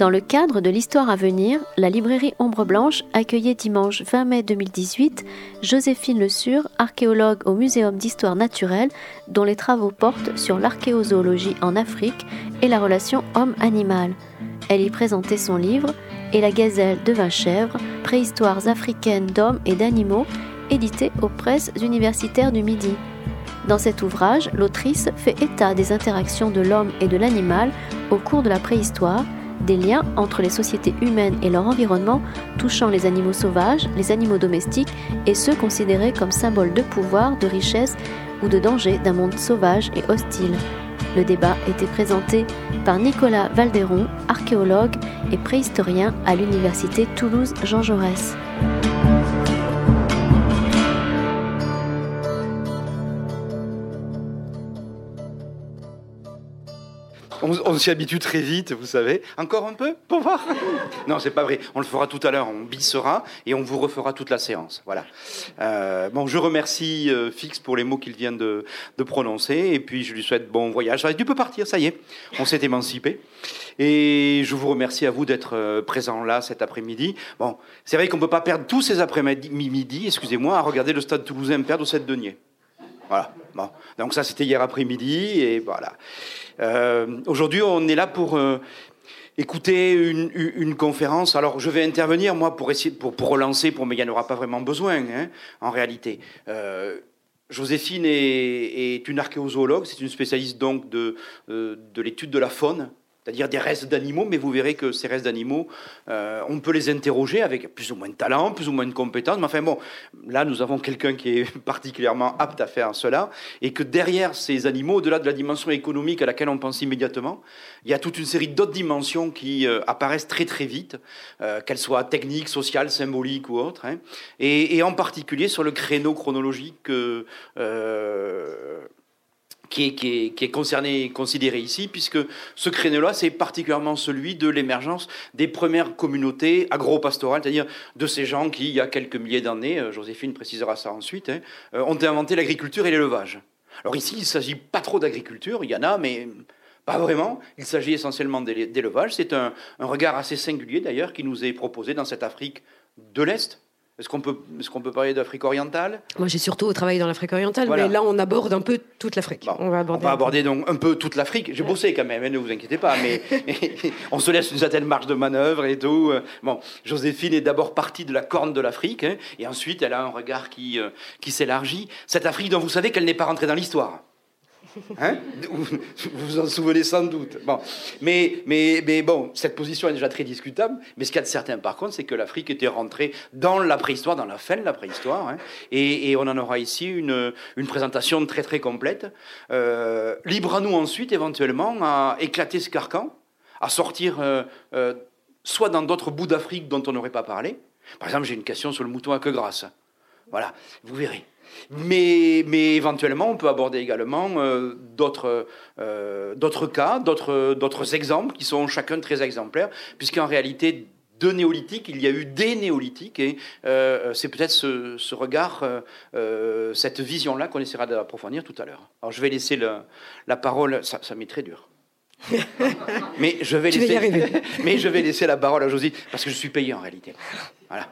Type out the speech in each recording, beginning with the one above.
Dans le cadre de l'Histoire à venir, la librairie Ombre Blanche accueillait dimanche 20 mai 2018 Joséphine Le Sur, archéologue au Muséum d'Histoire naturelle, dont les travaux portent sur l'archéozoologie en Afrique et la relation homme-animal. Elle y présentait son livre Et la gazelle de chèvres, préhistoires africaines d'hommes et d'animaux, édité aux presses universitaires du Midi. Dans cet ouvrage, l'autrice fait état des interactions de l'homme et de l'animal au cours de la préhistoire des liens entre les sociétés humaines et leur environnement touchant les animaux sauvages, les animaux domestiques et ceux considérés comme symboles de pouvoir, de richesse ou de danger d'un monde sauvage et hostile. Le débat était présenté par Nicolas Valderon, archéologue et préhistorien à l'université Toulouse Jean Jaurès. On, s'y habitue très vite, vous savez. Encore un peu pour voir Non, c'est pas vrai. On le fera tout à l'heure. On bissera et on vous refera toute la séance. Voilà. Euh, bon, je remercie euh, Fix pour les mots qu'il vient de, prononcer et puis je lui souhaite bon voyage. Tu peux partir, ça y est. On s'est émancipé. Et je vous remercie à vous d'être euh, présent là cet après-midi. Bon, c'est vrai qu'on ne peut pas perdre tous ces après-midi, excusez-moi, à regarder le stade toulousain perdre au 7 deniers. Voilà. Donc ça, c'était hier après-midi et voilà. Euh, aujourd'hui, on est là pour euh, écouter une, conférence. Alors, je vais intervenir, moi, pour, relancer, pour, mais il n'y en aura pas vraiment besoin, hein, en réalité. Euh, Joséphine est, une archéozoologue, c'est une spécialiste donc de l'étude de la faune c'est-à-dire des restes d'animaux, mais vous verrez que ces restes d'animaux, euh, on peut les interroger avec plus ou moins de talent, plus ou moins de compétences. Mais enfin bon, là nous avons quelqu'un qui est particulièrement apte à faire cela, et que derrière ces animaux, au-delà de la dimension économique à laquelle on pense immédiatement, il y a toute une série d'autres dimensions qui euh, apparaissent très très vite, euh, qu'elles soient techniques, sociales, symboliques ou autres, hein. et, en particulier sur le créneau chronologique qui est, concerné, considéré ici, puisque ce créneau-là, c'est particulièrement celui de l'émergence des premières communautés agro-pastorales, c'est-à-dire de ces gens qui, il y a quelques milliers d'années, euh, Joséphine précisera ça ensuite, hein, euh, ont inventé l'agriculture et l'élevage. Alors ici, il ne s'agit pas trop d'agriculture, il y en a, mais pas vraiment. Il s'agit essentiellement d'élevage. C'est un regard assez singulier, d'ailleurs, qui nous est proposé dans cette Afrique de l'Est, est-ce qu'on peut, est qu'on peut parler d'Afrique orientale? Moi, j'ai surtout travaillé dans l'Afrique orientale, mais là, on aborde un peu toute l'Afrique. on va aborder, donc un peu toute l'Afrique. J'ai bossé quand même, hein, ne vous inquiétez pas, mais on se laisse une certaine marge de manœuvre et tout. Bon, Joséphine est d'abord partie de la corne de l'Afrique, hein, et ensuite, elle a un regard qui, euh, qui s'élargit. Cette Afrique dont vous savez qu'elle n'est pas rentrée dans l'histoire. Hein? Vous vous en souvenez sans doute. Bon. Mais, mais, mais bon, cette position est déjà très discutable. Mais ce qu'il y a de certain, par contre, c'est que l'Afrique était rentrée dans la préhistoire, dans la fin de la préhistoire. Hein. et, on en aura ici une, une présentation très très complète. Euh, libre à nous ensuite, éventuellement, à éclater ce carcan, à sortir euh, euh, soit dans d'autres bouts d'Afrique dont on n'aurait pas parlé. Par exemple, j'ai une question sur le mouton à queue grasse. Voilà, vous verrez. Mais, mais, éventuellement, on peut aborder également euh, euh, d'autres cas, d'autres exemples qui sont chacun très exemplaires, puisqu'en réalité, de néolithiques, il y a eu des néolithiques, et euh, c'est peut-être ce, regard, cette vision-là qu'on essaiera d'approfondir tout à l'heure. Alors je vais laisser la parole, ça, ça m'est très dur. mais je vais laisser, mais je vais laisser la parole à Josie parce que je suis payé en réalité. Voilà.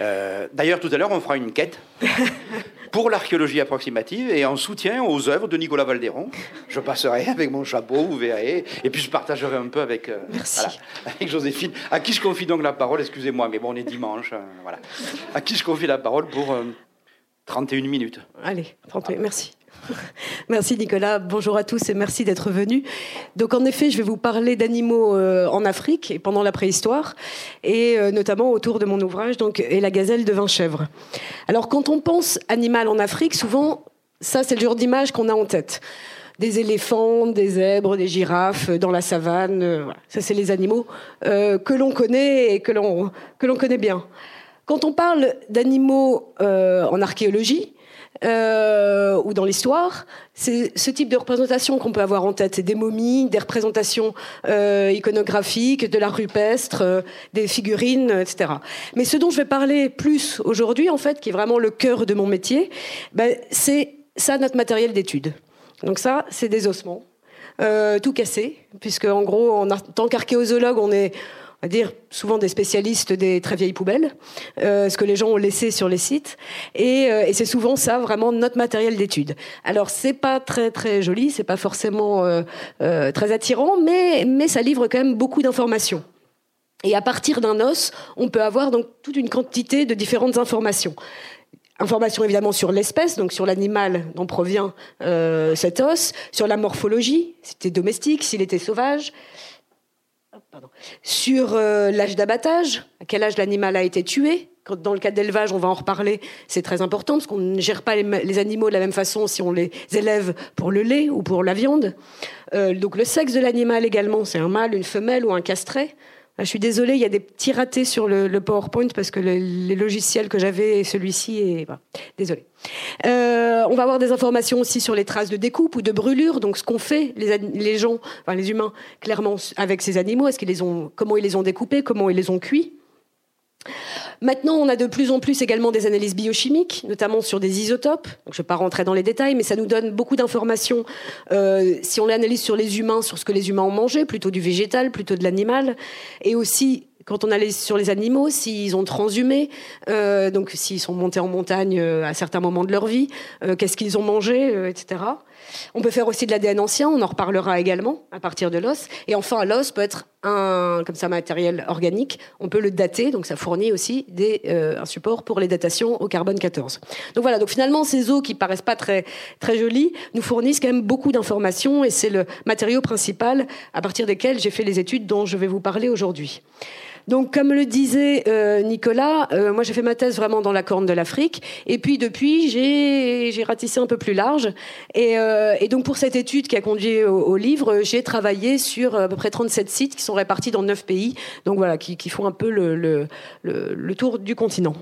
Euh, d'ailleurs, tout à l'heure, on fera une quête pour l'archéologie approximative et en soutien aux œuvres de Nicolas Valderon. Je passerai avec mon chapeau, vous verrez, et puis je partagerai un peu avec, euh, avec Joséphine, à qui je confie donc la parole, excusez-moi, mais bon, on est dimanche, euh, voilà. À qui je confie la parole pour 31 minutes. Allez, 31, merci. Merci Nicolas, bonjour à tous et merci d'être venus. Donc en effet, je vais vous parler d'animaux euh, en Afrique et pendant la préhistoire, et euh, notamment autour de mon ouvrage, donc et la gazelle de chèvres. Alors quand on pense animal en Afrique, souvent, ça c'est le genre d'image qu'on a en tête. Des éléphants, des zèbres, des girafes dans la savane, euh, ça c'est les animaux que l'on connaît et que l'on que l'on connaît bien. Quand on parle d'animaux en archéologie, euh, ou dans l'histoire, c'est ce type de représentation qu'on peut avoir en tête, des momies, des représentations euh, iconographiques, de l'art rupestre, euh, des figurines, etc. Mais ce dont je vais parler plus aujourd'hui, en fait, qui est vraiment le cœur de mon métier, ben, c'est ça notre matériel d'étude. Donc ça, c'est des ossements, euh, tout cassés, puisque en gros, en tant qu'archéozoologue, on est on va dire souvent des spécialistes des très vieilles poubelles, euh, ce que les gens ont laissé sur les sites, et, euh, et c'est souvent ça vraiment notre matériel d'étude. Alors c'est pas très très joli, c'est pas forcément euh, très attirant, mais mais ça livre quand même beaucoup d'informations. Et à partir d'un os, on peut avoir donc toute une quantité de différentes informations. Informations évidemment sur l'espèce, donc sur l'animal dont provient cet os, sur la morphologie, s'il était domestique, s'il était sauvage, Pardon. sur euh, l'âge d'abattage, à quel âge l'animal a été tué. Dans le cas d'élevage, on va en reparler, c'est très important parce qu'on ne gère pas les, les, animaux de la même façon si on les élève pour le lait ou pour la viande. Euh, donc le sexe de l'animal également, c'est un mâle, une femelle ou un castré. Ah, je suis désolée, il y a des petits ratés sur le, PowerPoint parce que le, les logiciels que j'avais et celui-ci est. Bah, désolée. Euh, on va avoir des informations aussi sur les traces de découpe ou de brûlure, donc ce qu'ont fait les, les, gens, enfin les humains, clairement avec ces animaux. Est-ce qu'ils les ont, comment ils les ont découpés, comment ils les ont cuits? Maintenant, on a de plus en plus également des analyses biochimiques, notamment sur des isotopes. Je ne vais pas rentrer dans les détails, mais ça nous donne beaucoup d'informations. Euh, si on l'analyse sur les humains, sur ce que les humains ont mangé, plutôt du végétal, plutôt de l'animal, et aussi quand on analyse sur les animaux, s'ils ont transhumé, euh, donc s'ils sont montés en montagne euh, à certains moments de leur vie, qu'est-ce qu'ils ont mangé, etc. On peut faire aussi de l'ADN ancien, on en reparlera également à partir de l'os. Et enfin, l'os peut être un comme ça matériel organique. On peut le dater, donc ça fournit aussi des, euh, un support pour les datations au carbone 14. Donc voilà. Donc finalement, ces os qui paraissent pas très très jolis nous fournissent quand même beaucoup d'informations et c'est le matériau principal à partir desquels j'ai fait les études dont je vais vous parler aujourd'hui. Donc, comme le disait euh, Nicolas, euh, moi j'ai fait ma thèse vraiment dans la corne de l'Afrique, et puis depuis j'ai ratissé un peu plus large, et, euh, et, donc pour cette étude qui a conduit au, livre, j'ai travaillé sur à peu près 37 sites qui sont répartis dans 9 pays, donc voilà, qui, qui font un peu le tour du continent.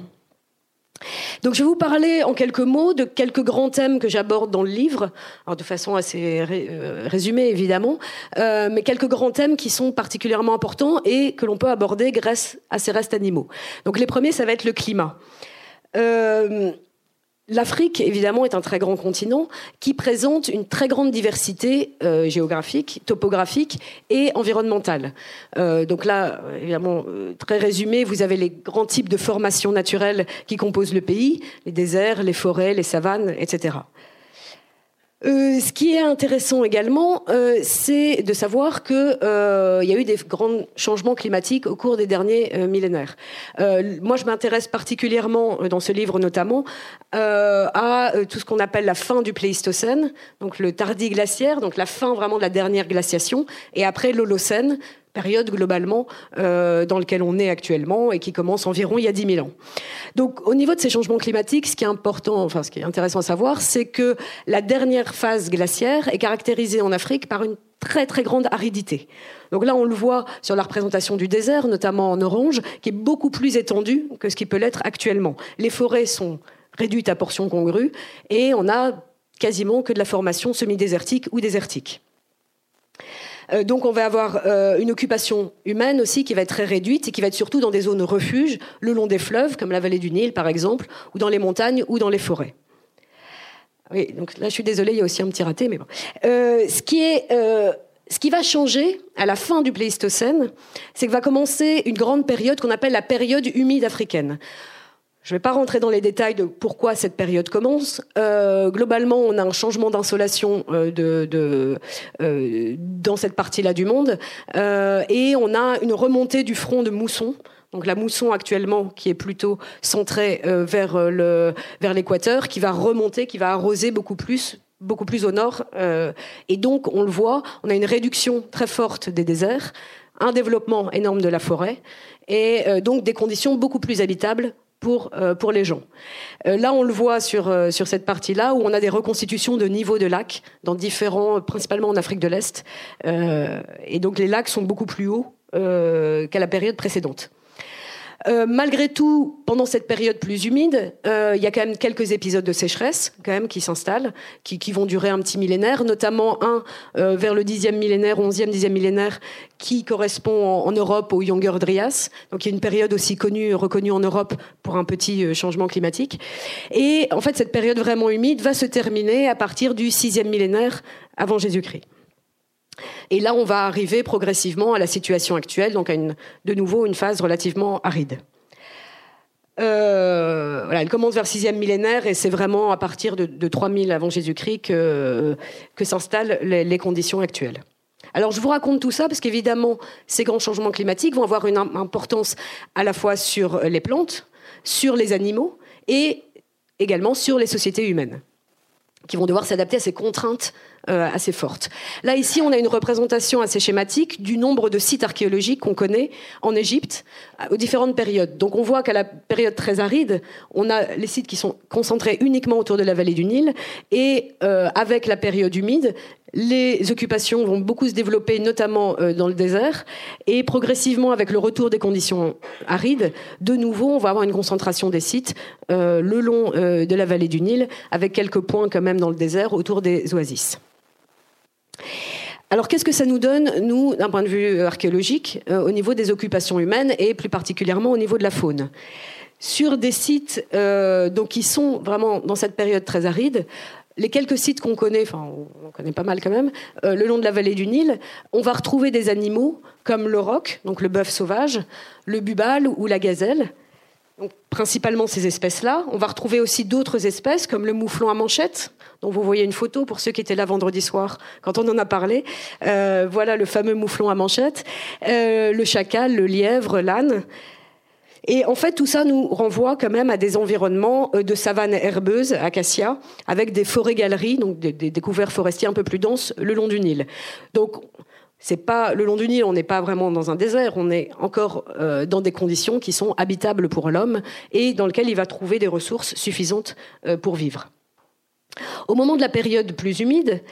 Donc je vais vous parler en quelques mots de quelques grands thèmes que j'aborde dans le livre, alors de façon assez euh, résumée évidemment, euh, mais quelques grands thèmes qui sont particulièrement importants et que l'on peut aborder grâce à ces restes animaux. Donc les premiers, ça va être le climat. Euh, L'Afrique, évidemment, est un très grand continent qui présente une très grande diversité euh, géographique, topographique et environnementale. Euh, donc là, évidemment, euh, très résumé, vous avez les grands types de formations naturelles qui composent le pays, les déserts, les forêts, les savanes, etc. Euh, ce qui est intéressant également, euh, c'est de savoir qu'il euh, y a eu des grands changements climatiques au cours des derniers millénaires. Moi, je m'intéresse particulièrement dans ce livre notamment à tout ce qu'on appelle la fin du Pléistocène, donc le tardi glaciaire, donc la fin vraiment de la dernière glaciation, et après l'Holocène, période globalement euh, dans laquelle on est actuellement et qui commence environ il y a 10 000 ans. Donc au niveau de ces changements climatiques, ce qui est important, enfin ce qui est intéressant à savoir, c'est que la dernière phase glaciaire est caractérisée en Afrique par une très très grande aridité. Donc là, on le voit sur la représentation du désert, notamment en orange, qui est beaucoup plus étendue que ce qui peut l'être actuellement. Les forêts sont réduites à portions congrues et on a quasiment que de la formation semi-désertique ou désertique. Euh, donc on va avoir euh, une occupation humaine aussi qui va être très réduite et qui va être surtout dans des zones refuges, le long des fleuves, comme la vallée du Nil par exemple, ou dans les montagnes ou dans les forêts. Oui, donc là je suis désolée, il y a aussi un petit raté, mais bon. Euh, ce qui est ce qui va changer à la fin du Pléistocène, c'est que va commencer une grande période qu'on appelle la période humide africaine. Je ne vais pas rentrer dans les détails de pourquoi cette période commence. Euh, globalement, on a un changement d'insolation euh, euh, dans cette partie-là du monde et on a une remontée du front de mousson. Donc la mousson actuellement qui est plutôt centrée vers vers l'équateur, qui va remonter, qui va arroser beaucoup plus beaucoup plus au nord. Et donc, on le voit, on a une réduction très forte des déserts, un développement énorme de la forêt, et donc des conditions beaucoup plus habitables pour, euh, pour les gens. Euh, là, on le voit sur, euh, sur cette partie-là, où on a des reconstitutions de niveaux de lacs, dans différents, principalement en Afrique de l'Est. et donc, les lacs sont beaucoup plus hauts qu'à la période précédente. Euh, malgré tout, pendant cette période plus humide, euh, il y a quand même quelques épisodes de sécheresse quand même qui s'installent, qui, qui, vont durer un petit millénaire, notamment un euh, vers le 10e millénaire, 11e, 10e millénaire, qui correspond en, Europe au Younger Drias. Donc il y a une période aussi connue, reconnue en Europe pour un petit euh, changement climatique. Et en fait, cette période vraiment humide va se terminer à partir du 6e millénaire avant Jésus-Christ. Et là, on va arriver progressivement à la situation actuelle, donc à une, de nouveau une phase relativement aride. Euh, voilà, elle commence vers 6e millénaire et c'est vraiment à partir de, de 3000 avant Jésus-Christ que, s'installent les, les, conditions actuelles. Alors je vous raconte tout ça parce qu'évidemment, ces grands changements climatiques vont avoir une importance à la fois sur les plantes, sur les animaux et également sur les sociétés humaines qui vont devoir s'adapter à ces contraintes euh, assez fortes. Là, ici, on a une représentation assez schématique du nombre de sites archéologiques qu'on connaît en Égypte aux différentes périodes. Donc, on voit qu'à la période très aride, on a les sites qui sont concentrés uniquement autour de la vallée du Nil, et euh, avec la période humide, les occupations vont beaucoup se développer, notamment euh, dans le désert, et progressivement, avec le retour des conditions arides, de nouveau, on va avoir une concentration des sites euh, le long euh, de la vallée du Nil, avec quelques points quand même dans le désert autour des oasis. Alors qu'est-ce que ça nous donne, nous, d'un point de vue archéologique, euh, au niveau des occupations humaines et plus particulièrement au niveau de la faune? Sur des sites euh, donc, qui sont vraiment dans cette période très aride, les quelques sites qu'on connaît, enfin on connaît pas mal quand même, euh, le long de la vallée du Nil, on va retrouver des animaux comme le roc, donc le bœuf sauvage, le bubal ou la gazelle, donc, principalement ces espèces-là. On va retrouver aussi d'autres espèces comme le mouflon à manchette, dont vous voyez une photo pour ceux qui étaient là vendredi soir quand on en a parlé. Euh, voilà le fameux mouflon à manchette, euh, le chacal, le lièvre, l'âne. Et en fait, tout ça nous renvoie quand même à des environnements euh, de savane herbeuse, acacia, avec des forêts-galeries, donc des, des, des couverts forestiers un peu plus denses le long du Nil. Donc, c'est pas le long du Nil, on n'est pas vraiment dans un désert, on est encore euh, dans des conditions qui sont habitables pour l'homme et dans lesquelles il va trouver des ressources suffisantes euh, pour vivre. Au moment de la période plus humide,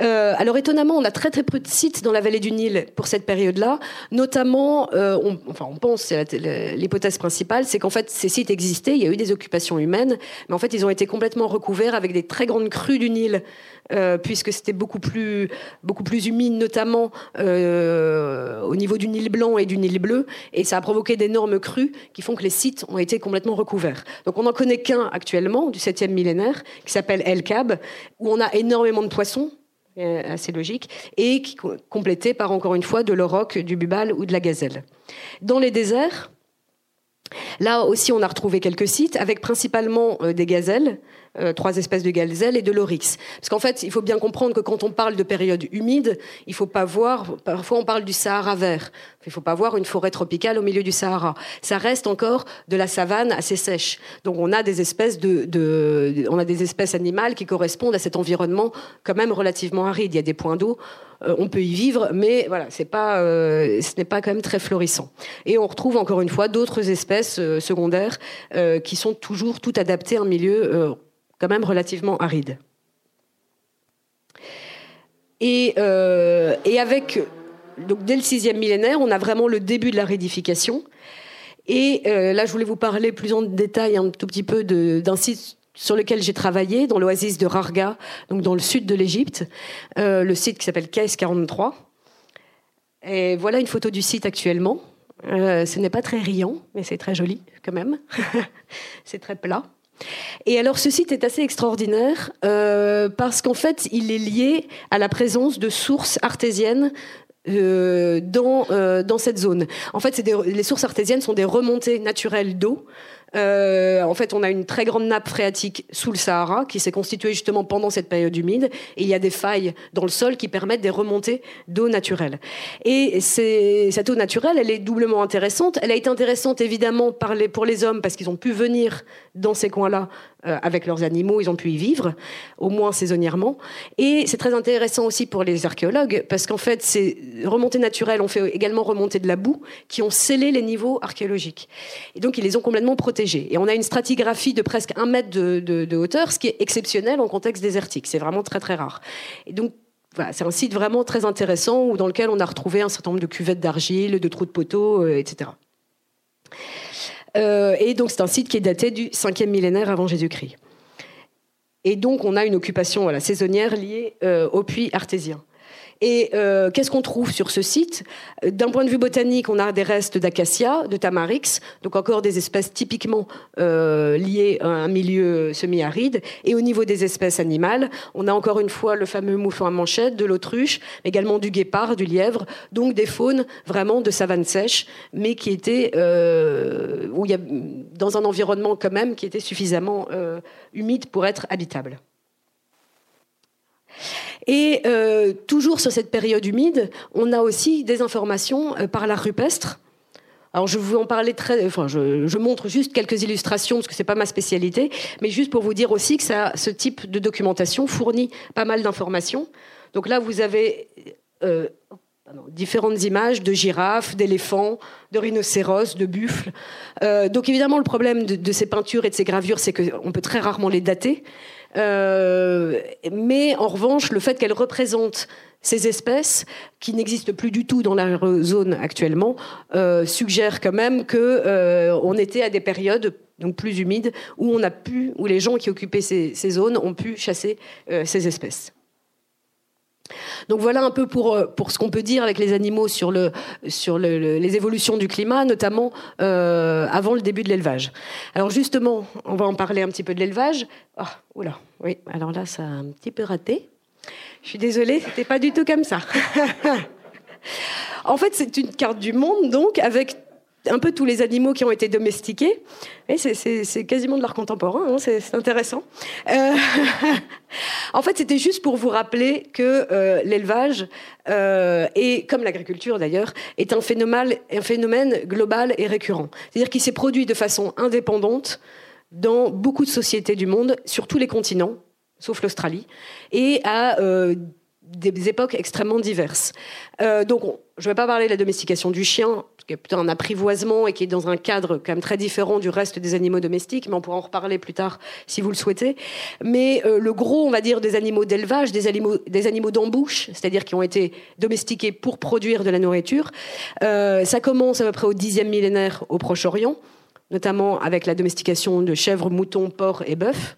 euh, alors étonnamment, on a très très peu de sites dans la vallée du Nil pour cette période-là. Notamment, euh, on, enfin on pense, c'est l'hypothèse principale, c'est qu'en fait ces sites existaient, il y a eu des occupations humaines, mais en fait ils ont été complètement recouverts avec des très grandes crues du Nil, euh, puisque c'était beaucoup plus beaucoup plus humide, notamment au niveau du Nil blanc et du Nil bleu, et ça a provoqué d'énormes crues qui font que les sites ont été complètement recouverts. Donc on n'en connaît qu'un actuellement du 7e millénaire qui s'appelle El Kab, où on a énormément de poissons assez logique, et qui complété par encore une fois de l'auroch, du bubal ou de la gazelle. Dans les déserts, là aussi on a retrouvé quelques sites avec principalement euh, des gazelles, euh, trois espèces de gazelles et de l'oryx. Parce qu'en fait, il faut bien comprendre que quand on parle de période humide, il faut pas voir, parfois on parle du Sahara vert, il faut pas voir une forêt tropicale au milieu du Sahara. Ça reste encore de la savane assez sèche. Donc on a des espèces de, on a des espèces animales qui correspondent à cet environnement quand même relativement aride. Il y a des points d'eau euh, on peut y vivre, mais voilà, c'est pas, euh, ce n'est pas quand même très florissant. Et on retrouve encore une fois d'autres espèces secondaires qui sont toujours tout adaptées à un milieu quand même relativement aride. Et, euh, et avec, donc dès le sixième millénaire, on a vraiment le début de la rédification. Et euh, là, je voulais vous parler plus en détail un tout petit peu d'un site sur lequel j'ai travaillé, dans l'oasis de Rarga, donc dans le sud de l'Égypte, euh, le site qui s'appelle KS 43. Et voilà une photo du site actuellement. Ce n'est pas très riant, mais c'est très joli quand même. c'est très plat. Et alors ce site est assez extraordinaire euh, parce qu'en fait il est lié à la présence de sources artésiennes euh, dans, euh, dans cette zone. En fait, les sources artésiennes sont des remontées naturelles d'eau euh, en fait, on a une très grande nappe phréatique sous le Sahara qui s'est constituée justement pendant cette période humide. Et il y a des failles dans le sol qui permettent des remontées d'eau naturelle. Et cette eau naturelle, elle est doublement intéressante. Elle a été intéressante évidemment pour les hommes parce qu'ils ont pu venir dans ces coins-là euh, avec leurs animaux, ils ont pu y vivre, au moins saisonnièrement. Et c'est très intéressant aussi pour les archéologues parce qu'en fait, ces remontées naturelles ont fait également remonter de la boue qui ont scellé les niveaux archéologiques. Et donc, ils les ont complètement protégés. Et on a une stratigraphie de presque un mètre de, hauteur, ce qui est exceptionnel en contexte désertique. C'est vraiment très très rare. Et donc c'est un site vraiment très intéressant où, dans lequel on a retrouvé un certain nombre de cuvettes d'argile, de trous de poteaux, euh, etc. et donc c'est un site qui est daté du 5e millénaire avant Jésus-Christ. Et donc on a une occupation saisonnière liée au puits artésien. Et euh, qu'est-ce qu'on trouve sur ce site? D'un point de vue botanique, on a des restes d'acacia, de tamarix, donc encore des espèces typiquement euh, liées à un milieu semi-aride. Et au niveau des espèces animales, on a encore une fois le fameux mouflon à manchette, de l'autruche, également du guépard, du lièvre, donc des faunes vraiment de savane sèche, mais qui étaient euh, où y a, dans un environnement quand même qui était suffisamment humide pour être habitable. Et euh, toujours sur cette période humide, on a aussi des informations euh, par l'art rupestre. Alors je vous en parler très, enfin je, montre juste quelques illustrations parce que c'est pas ma spécialité, mais juste pour vous dire aussi que ce type de documentation fournit pas mal d'informations. Donc là vous avez euh, différentes images de girafes, d'éléphants, de rhinocéros, de buffles. donc évidemment le problème de, ces peintures et de ces gravures, c'est qu'on peut très rarement les dater. Euh, mais en revanche, le fait qu'elle représente ces espèces qui n'existent plus du tout dans la zone actuellement euh, suggère quand même que euh, était à des périodes donc plus humides où on a pu où les gens qui occupaient ces, zones ont pu chasser ces espèces. Donc voilà un peu pour, euh, pour ce qu'on peut dire avec les animaux sur, le, sur le, les évolutions du climat, notamment euh, avant le début de l'élevage. Alors justement, on va en parler un petit peu de l'élevage. Oh, oula, oui, alors là, ça a un petit peu raté. Je suis désolée, c'était pas du tout comme ça. en fait, c'est une carte du monde, donc, avec un peu tous les animaux qui ont été domestiqués. C'est quasiment de l'art contemporain, hein, c'est intéressant. Euh, en fait, c'était juste pour vous rappeler que euh, l'élevage, euh, comme l'agriculture d'ailleurs, est un phénomène, un phénomène global et récurrent. C'est-à-dire qu'il s'est produit de façon indépendante dans beaucoup de sociétés du monde, sur tous les continents, sauf l'Australie, et à des époques extrêmement diverses. donc, je ne vais pas parler de la domestication du chien, qui est plutôt un apprivoisement et qui est dans un cadre quand même très différent du reste des animaux domestiques, mais on pourra en reparler plus tard si vous le souhaitez. Mais euh, le gros, on va dire, des animaux d'élevage, des animaux, des animaux d'embouche, c'est-à-dire qui ont été domestiqués pour produire de la nourriture, euh, ça commence à peu près au dixième millénaire au Proche-Orient, notamment avec la domestication de chèvres, moutons, porcs et bœufs.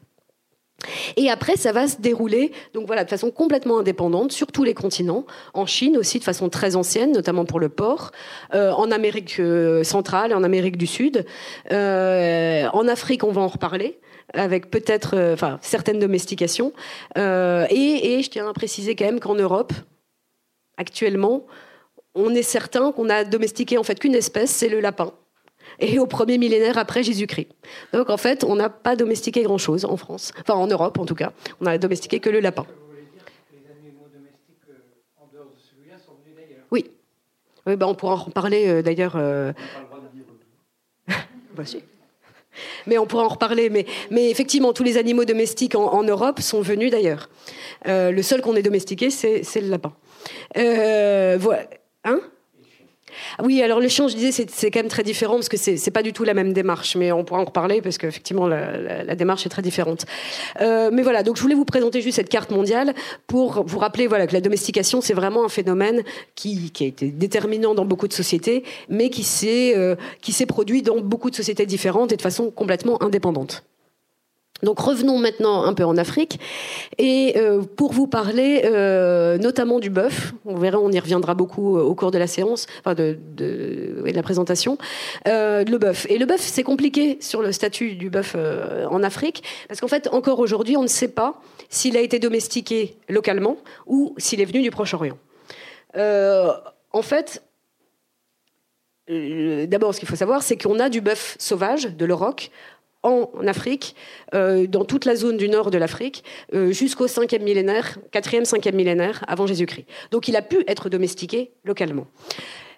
Et après, ça va se dérouler, donc voilà, de façon complètement indépendante sur tous les continents, en Chine aussi de façon très ancienne, notamment pour le porc, euh, en Amérique euh, centrale en Amérique du Sud. Euh, en Afrique, on va en reparler avec peut-être, enfin, certaines domestications. et, et je tiens à préciser quand même qu'en Europe, actuellement, on est certain qu'on a domestiqué en fait qu'une espèce, c'est le lapin et au premier millénaire après Jésus-Christ. Donc en fait, on n'a pas domestiqué grand-chose en France, enfin en Europe en tout cas. On n'a domestiqué que le lapin. Oui. Oui, ben on pourra en reparler euh, d'ailleurs. Euh... bah, Mais on pourra en reparler. Mais, mais effectivement, tous les animaux domestiques en, Europe sont venus d'ailleurs. Euh, le seul qu'on ait domestiqué, c'est le lapin. Euh, voilà. Hein? Oui, alors le chien, je disais, c'est quand même très différent parce que c'est pas du tout la même démarche, mais on pourra en reparler parce qu'effectivement, la, la, démarche est très différente. Euh, mais voilà, donc je voulais vous présenter juste cette carte mondiale pour vous rappeler voilà, que la domestication, c'est vraiment un phénomène qui, a été déterminant dans beaucoup de sociétés, mais qui s'est euh, produit dans beaucoup de sociétés différentes et de façon complètement indépendante. Donc revenons maintenant un peu en Afrique et euh, pour vous parler euh, notamment du bœuf, on verra, on y reviendra beaucoup euh, au cours de la séance, enfin de, la présentation, le bœuf. Et le bœuf, c'est compliqué sur le statut du bœuf en Afrique parce qu'en fait, encore aujourd'hui, on ne sait pas s'il a été domestiqué localement ou s'il est venu du Proche-Orient. en fait, D'abord, ce qu'il faut savoir, c'est qu'on a du bœuf sauvage, de l'auroch, en Afrique, euh, dans toute la zone du nord de l'Afrique, euh, jusqu'au 5e millénaire, 4e, 5e millénaire avant Jésus-Christ. Donc il a pu être domestiqué localement.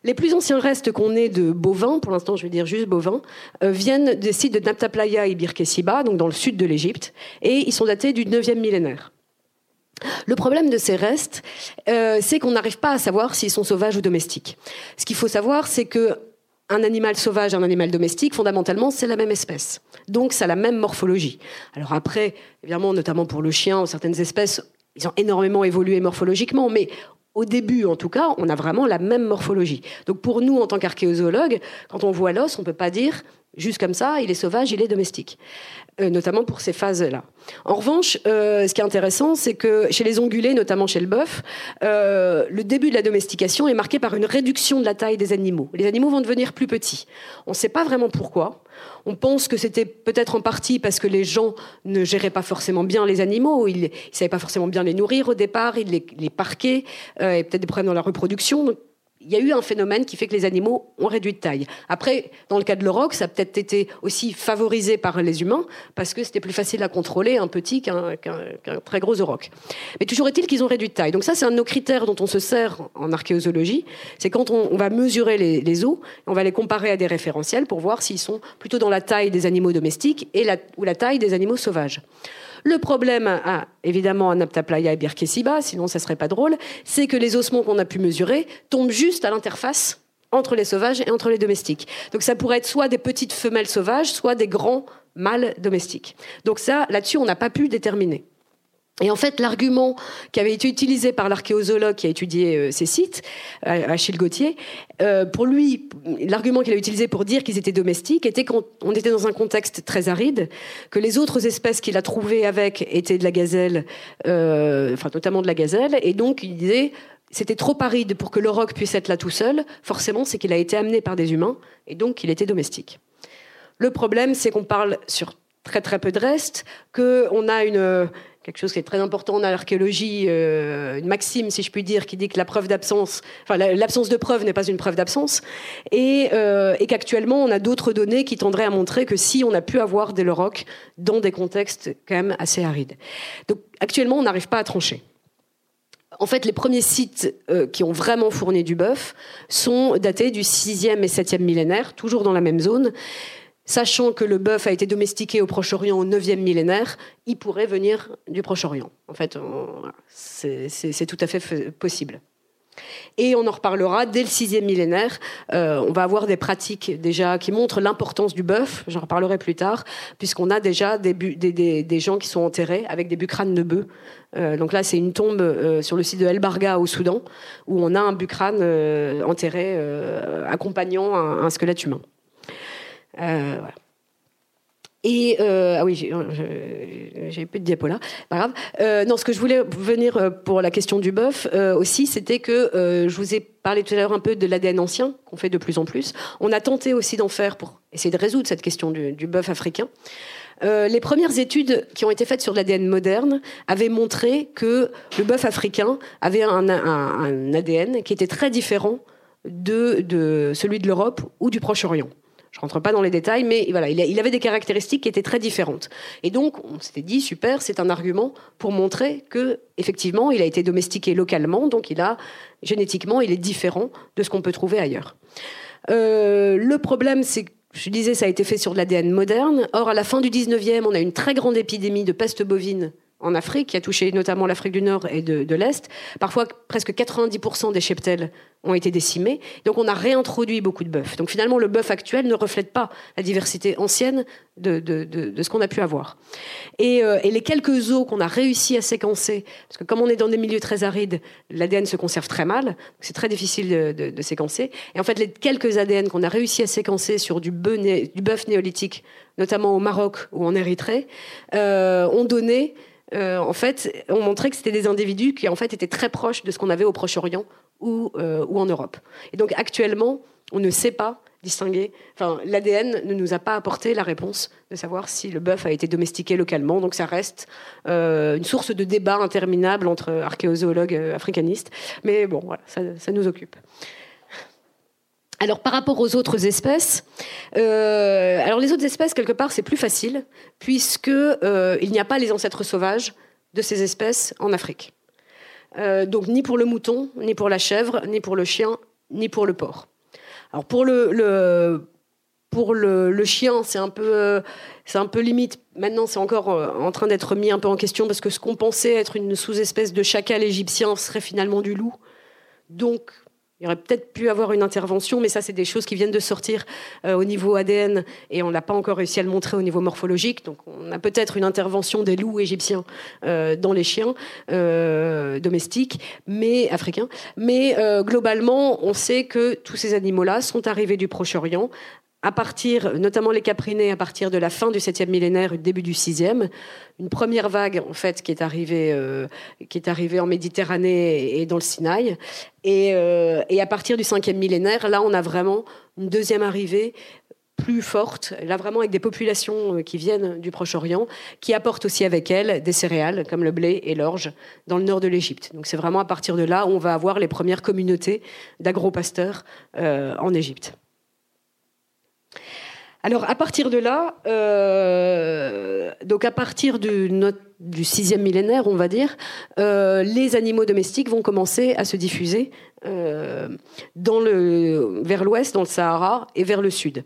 Les plus anciens restes qu'on ait de bovins, pour l'instant je vais dire juste bovins, euh, viennent des sites de Naptaplaya et Birkesiba, donc dans le sud de l'Égypte, et ils sont datés du 9e millénaire. Le problème de ces restes, c'est qu'on n'arrive pas à savoir s'ils sont sauvages ou domestiques. Ce qu'il faut savoir, c'est que un animal sauvage et un animal domestique, fondamentalement, c'est la même espèce. Donc, ça a la même morphologie. Alors après, évidemment, notamment pour le chien, certaines espèces, ils ont énormément évolué morphologiquement, mais au début, en tout cas, on a vraiment la même morphologie. Donc pour nous, en tant qu'archéozoologues, quand on voit l'os, on ne peut pas dire juste comme ça, il est sauvage, il est domestique. Euh, notamment pour ces phases-là. En revanche, euh, ce qui est intéressant, c'est que chez les ongulés, notamment chez le bœuf, euh, le début de la domestication est marqué par une réduction de la taille des animaux. Les animaux vont devenir plus petits. On ne sait pas vraiment pourquoi. On pense que c'était peut-être en partie parce que les gens ne géraient pas forcément bien les animaux, ils ne savaient pas forcément bien les nourrir au départ, ils les, parquaient, et peut-être des problèmes dans la reproduction il y a eu un phénomène qui fait que les animaux ont réduit de taille. Après, dans le cas de l'auroch, ça a peut-être été aussi favorisé par les humains, parce que c'était plus facile à contrôler un petit qu'un très gros auroch. Mais toujours est-il qu'ils ont réduit de taille. Donc ça, c'est un de nos critères dont on se sert en archéozoologie. C'est quand on, va mesurer les, os, on va les comparer à des référentiels pour voir s'ils sont plutôt dans la taille des animaux domestiques et ou la taille des animaux sauvages. Le problème, évidemment, à Naptaplaya et Birkesiba, sinon ça serait pas drôle, c'est que les ossements qu'on a pu mesurer tombent juste à l'interface entre les sauvages et entre les domestiques. Donc ça pourrait être soit des petites femelles sauvages, soit des grands mâles domestiques. Donc ça, là-dessus, on n'a pas pu déterminer. Et en fait, l'argument qui avait été utilisé par l'archéozoologue qui a étudié euh, ces sites, euh, Achille Gauthier, euh, pour lui, l'argument qu'il a utilisé pour dire qu'ils étaient domestiques était qu'on était dans un contexte très aride, que les autres espèces qu'il a trouvées avec étaient de la gazelle, enfin notamment de la gazelle, et donc il disait c'était trop aride pour que le puisse être là tout seul. Forcément, c'est qu'il a été amené par des humains, et donc qu'il était domestique. Le problème, c'est qu'on parle sur très très peu de restes, qu'on a une quelque chose qui est très important en archéologie, euh, une maxime, si je puis dire, qui dit que la preuve d'absence, enfin l'absence de preuve n'est pas une preuve d'absence, et, euh, et qu'actuellement on a d'autres données qui tendraient à montrer que si on a pu avoir des Leroc dans des contextes quand même assez arides. Donc actuellement on n'arrive pas à trancher. En fait, les premiers sites euh, qui ont vraiment fourni du bœuf sont datés du 6e et 7e millénaire, toujours dans la même zone sachant que le bœuf a été domestiqué au Proche-Orient au 9e millénaire, il pourrait venir du Proche-Orient. En fait, c'est tout à fait possible. Et on en reparlera dès le 6e millénaire. Euh, on va avoir des pratiques déjà qui montrent l'importance du bœuf. J'en reparlerai plus tard, puisqu'on a déjà des, gens qui sont enterrés avec des bucranes de bœuf. Euh, donc là, c'est une tombe euh, sur le site de El Barga au Soudan, où on a un bucrane enterré accompagnant un squelette humain. Euh, Et euh, ah oui, j'ai plus de diapo là, pas grave. Euh, non, ce que je voulais venir pour la question du bœuf aussi, c'était que je vous ai parlé tout à l'heure un peu de l'ADN ancien qu'on fait de plus en plus. On a tenté aussi d'en faire pour essayer de résoudre cette question du, bœuf africain. les premières études qui ont été faites sur l'ADN moderne avaient montré que le bœuf africain avait un, ADN qui était très différent de celui de l'Europe ou du Proche-Orient. Je rentre pas dans les détails, mais voilà, il avait des caractéristiques qui étaient très différentes. Et donc, on s'était dit, super, c'est un argument pour montrer que, effectivement, il a été domestiqué localement, donc il a, génétiquement, il est différent de ce qu'on peut trouver ailleurs. Euh, le problème, c'est que je disais, ça a été fait sur de l'ADN moderne. Or, à la fin du 19e, on a une très grande épidémie de peste bovine en Afrique, qui a touché notamment l'Afrique du Nord et de, l'Est. Parfois, presque 90% des cheptels ont été décimés. Donc, on a réintroduit beaucoup de bœufs. Donc, finalement, le bœuf actuel ne reflète pas la diversité ancienne de, ce qu'on a pu avoir. Euh, et, les quelques os qu'on a réussi à séquencer, parce que comme on est dans des milieux très arides, l'ADN se conserve très mal, c'est très difficile de, séquencer. Et en fait, les quelques ADN qu'on a réussi à séquencer sur du bœuf, néolithique, notamment au Maroc ou en Érythrée, euh, ont donné euh, en fait, on montrait que c'était des individus qui en fait étaient très proches de ce qu'on avait au Proche-Orient ou, euh, en Europe. Et donc actuellement, on ne sait pas distinguer. Enfin, l'ADN ne nous a pas apporté la réponse de savoir si le bœuf a été domestiqué localement. Donc ça reste euh, une source de débat interminable entre archéozoologues africanistes. Mais bon, voilà, ça nous occupe. Alors par rapport aux autres espèces, euh, alors les autres espèces quelque part c'est plus facile puisque euh, il n'y a pas les ancêtres sauvages de ces espèces en Afrique. Euh, donc ni pour le mouton, ni pour la chèvre, ni pour le chien, ni pour le porc. Alors pour le, chien c'est un peu c'est un peu limite. Maintenant c'est encore en train d'être mis un peu en question parce que ce qu'on pensait être une sous-espèce de chacal égyptien serait finalement du loup. Donc il aurait peut-être pu avoir une intervention, mais ça, c'est des choses qui viennent de sortir euh, au niveau ADN et on n'a pas encore réussi à le montrer au niveau morphologique. Donc, on a peut-être une intervention des loups égyptiens euh, dans les chiens euh, domestiques, mais africains. Mais globalement, on sait que tous ces animaux-là sont arrivés du Proche-Orient à partir, notamment les Caprinés, à partir de la fin du 7e millénaire et début du 6e. Une première vague, en fait, qui est arrivée, euh, qui est arrivée en Méditerranée et dans le Sinaï. Et, euh, à partir du 5e millénaire, là, on a vraiment une deuxième arrivée plus forte, là vraiment avec des populations euh, qui viennent du Proche-Orient, qui apportent aussi avec elles des céréales comme le blé et l'orge dans le nord de l'Égypte. Donc c'est vraiment à partir de là où on va avoir les premières communautés d'agro-pasteurs euh, en Égypte. Alors à partir de là, euh, donc à partir du, sixième millénaire, on va dire, euh, les animaux domestiques vont commencer à se diffuser euh, dans le, vers l'ouest, dans le Sahara, et vers le sud.